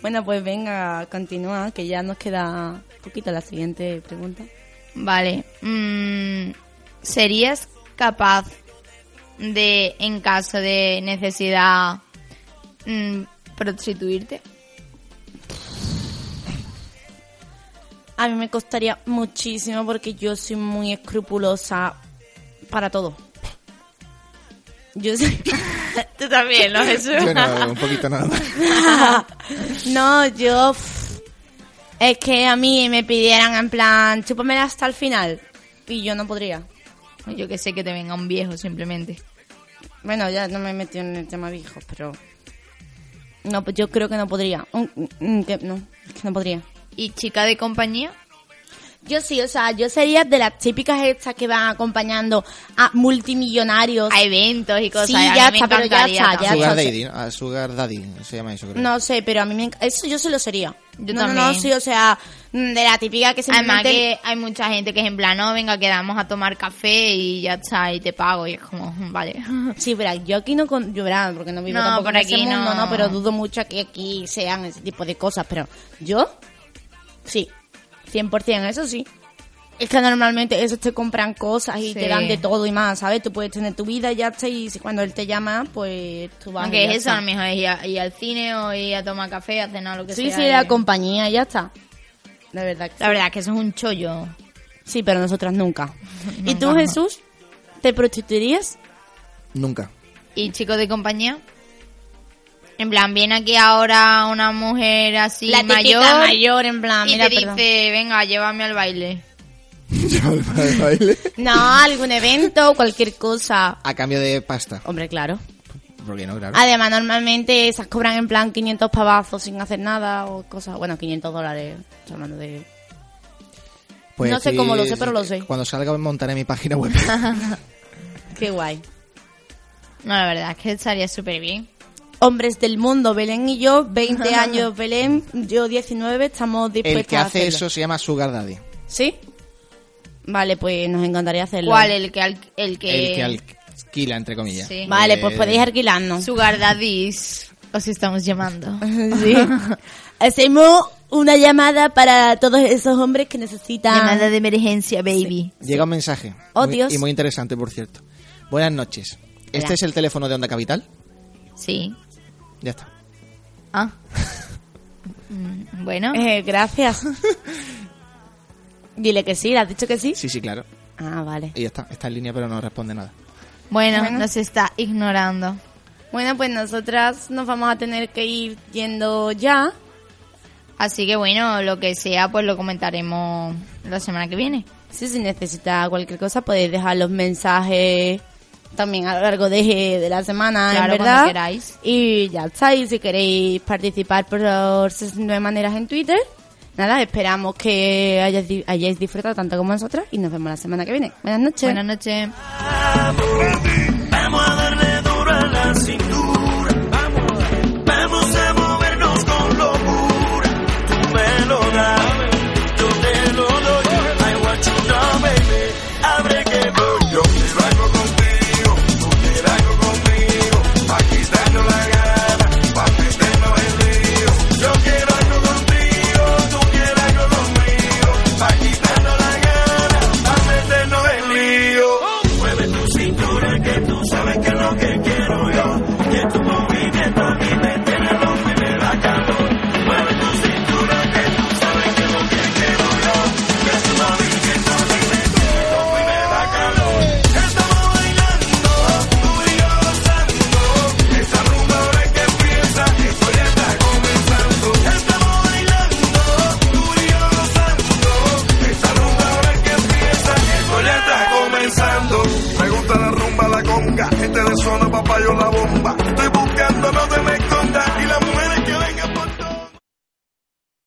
Bueno, pues venga, continúa, que ya nos queda poquito la siguiente pregunta. Vale. mm, ¿Serías capaz de, en caso de necesidad, mm, prostituirte? A mí me costaría muchísimo porque yo soy muy escrupulosa para todo. Yo soy... [laughs] Tú también, ¿no, Jesús? Yo no, un poquito nada más. [laughs] no, yo... Es que a mí me pidieran en plan, chúpamela hasta el final. Y yo no podría. Yo que sé que te venga un viejo, simplemente. Bueno, ya no me he metido en el tema viejos, pero... No, pues yo creo que no podría. Que- no, es que no podría. ¿Y chica de compañía? Yo sí, o sea, yo sería de las típicas estas que van acompañando a multimillonarios. A eventos y cosas. Sí, a mí ya me está, pero ya está, ya Sugar está. Daddy, ¿no? Ah, Sugar Daddy, se llama eso, creo. No sé, pero a mí me enc- Eso yo se lo sería. Yo no, no, también. no, sí, o sea, mm, de la típica que Además simplemente... que hay mucha gente que es en plan, no, venga, quedamos a tomar café y ya está, y te pago. Y es como, vale. [laughs] Sí, pero yo aquí no... Con... Yo verá, porque no vivo No, tampoco por en ese aquí mundo, no. no, pero dudo mucho que aquí sean ese tipo de cosas. Pero yo, sí, 100%, eso sí. Es que normalmente esos te compran cosas y Sí. te dan de todo y más, ¿sabes? Tú puedes tener tu vida y ya está, y si cuando él te llama, pues tú vas y Aunque ya es eso, a lo mejor es ir, a- ir al cine o ir a tomar café, a cenar, lo que Sí, sea. sí, y- la compañía, ya está. La verdad que La verdad es que eso es un chollo. Sí, pero nosotras nunca. [laughs] ¿Y tú. Jesús? ¿Te prostituirías? Nunca. ¿Y chicos de compañía? En plan, viene aquí ahora una mujer así La mayor, mayor, en plan, y mira, te perdón. dice, venga, llévame [laughs] al baile. No, algún evento, cualquier cosa. A cambio de pasta. Hombre, claro. ¿Por qué no, claro? Además, normalmente esas cobran en plan 500 pavazos sin hacer nada o cosas. Bueno, 500 dólares. hablando de. Pues no sé cómo lo sé, pero lo sé. Cuando salga montaré mi página web. [laughs] Qué guay. No, la verdad es que estaría súper bien. Hombres del mundo, Belén y yo, 20 años Belén, yo 19, estamos dispuestas El que a hace eso se llama Sugar Daddy. ¿Sí? Vale, pues nos encantaría hacerlo. ¿Cuál? El que, al- el que... El que alquila, entre comillas. Sí. Vale, Eh, pues podéis alquilarnos. Sugar Daddies. Os estamos llamando. [laughs] Sí. Hacemos una llamada para todos esos hombres que necesitan. Llamada de emergencia, baby. Llega un mensaje. Oh, muy- Dios. Y muy interesante, por cierto. Buenas noches. ¿Este Hola. es el teléfono de Onda Capital? Sí. Ya está. Ah. [laughs] Mm, bueno. Eh, gracias. Dile que sí, ¿le has dicho que sí? Sí, sí, claro. Ah, vale. Y ya está. Está en línea, pero no responde nada. Bueno, Bueno. nos está ignorando. Bueno, pues nosotras nos vamos a tener que ir yendo ya. Así que bueno, lo que sea, pues lo comentaremos la semana que viene. Sí, si necesita cualquier cosa, podéis dejar los mensajes también a lo largo de, de la semana, Claro, en verdad. cuando queráis. Y ya está. Y si queréis participar por 69 maneras en Twitter, nada, esperamos que hayáis, di- hayáis disfrutado tanto como nosotras y nos vemos la semana que viene. Buenas noches. Buenas noches. Vamos a darle duro a la cintura.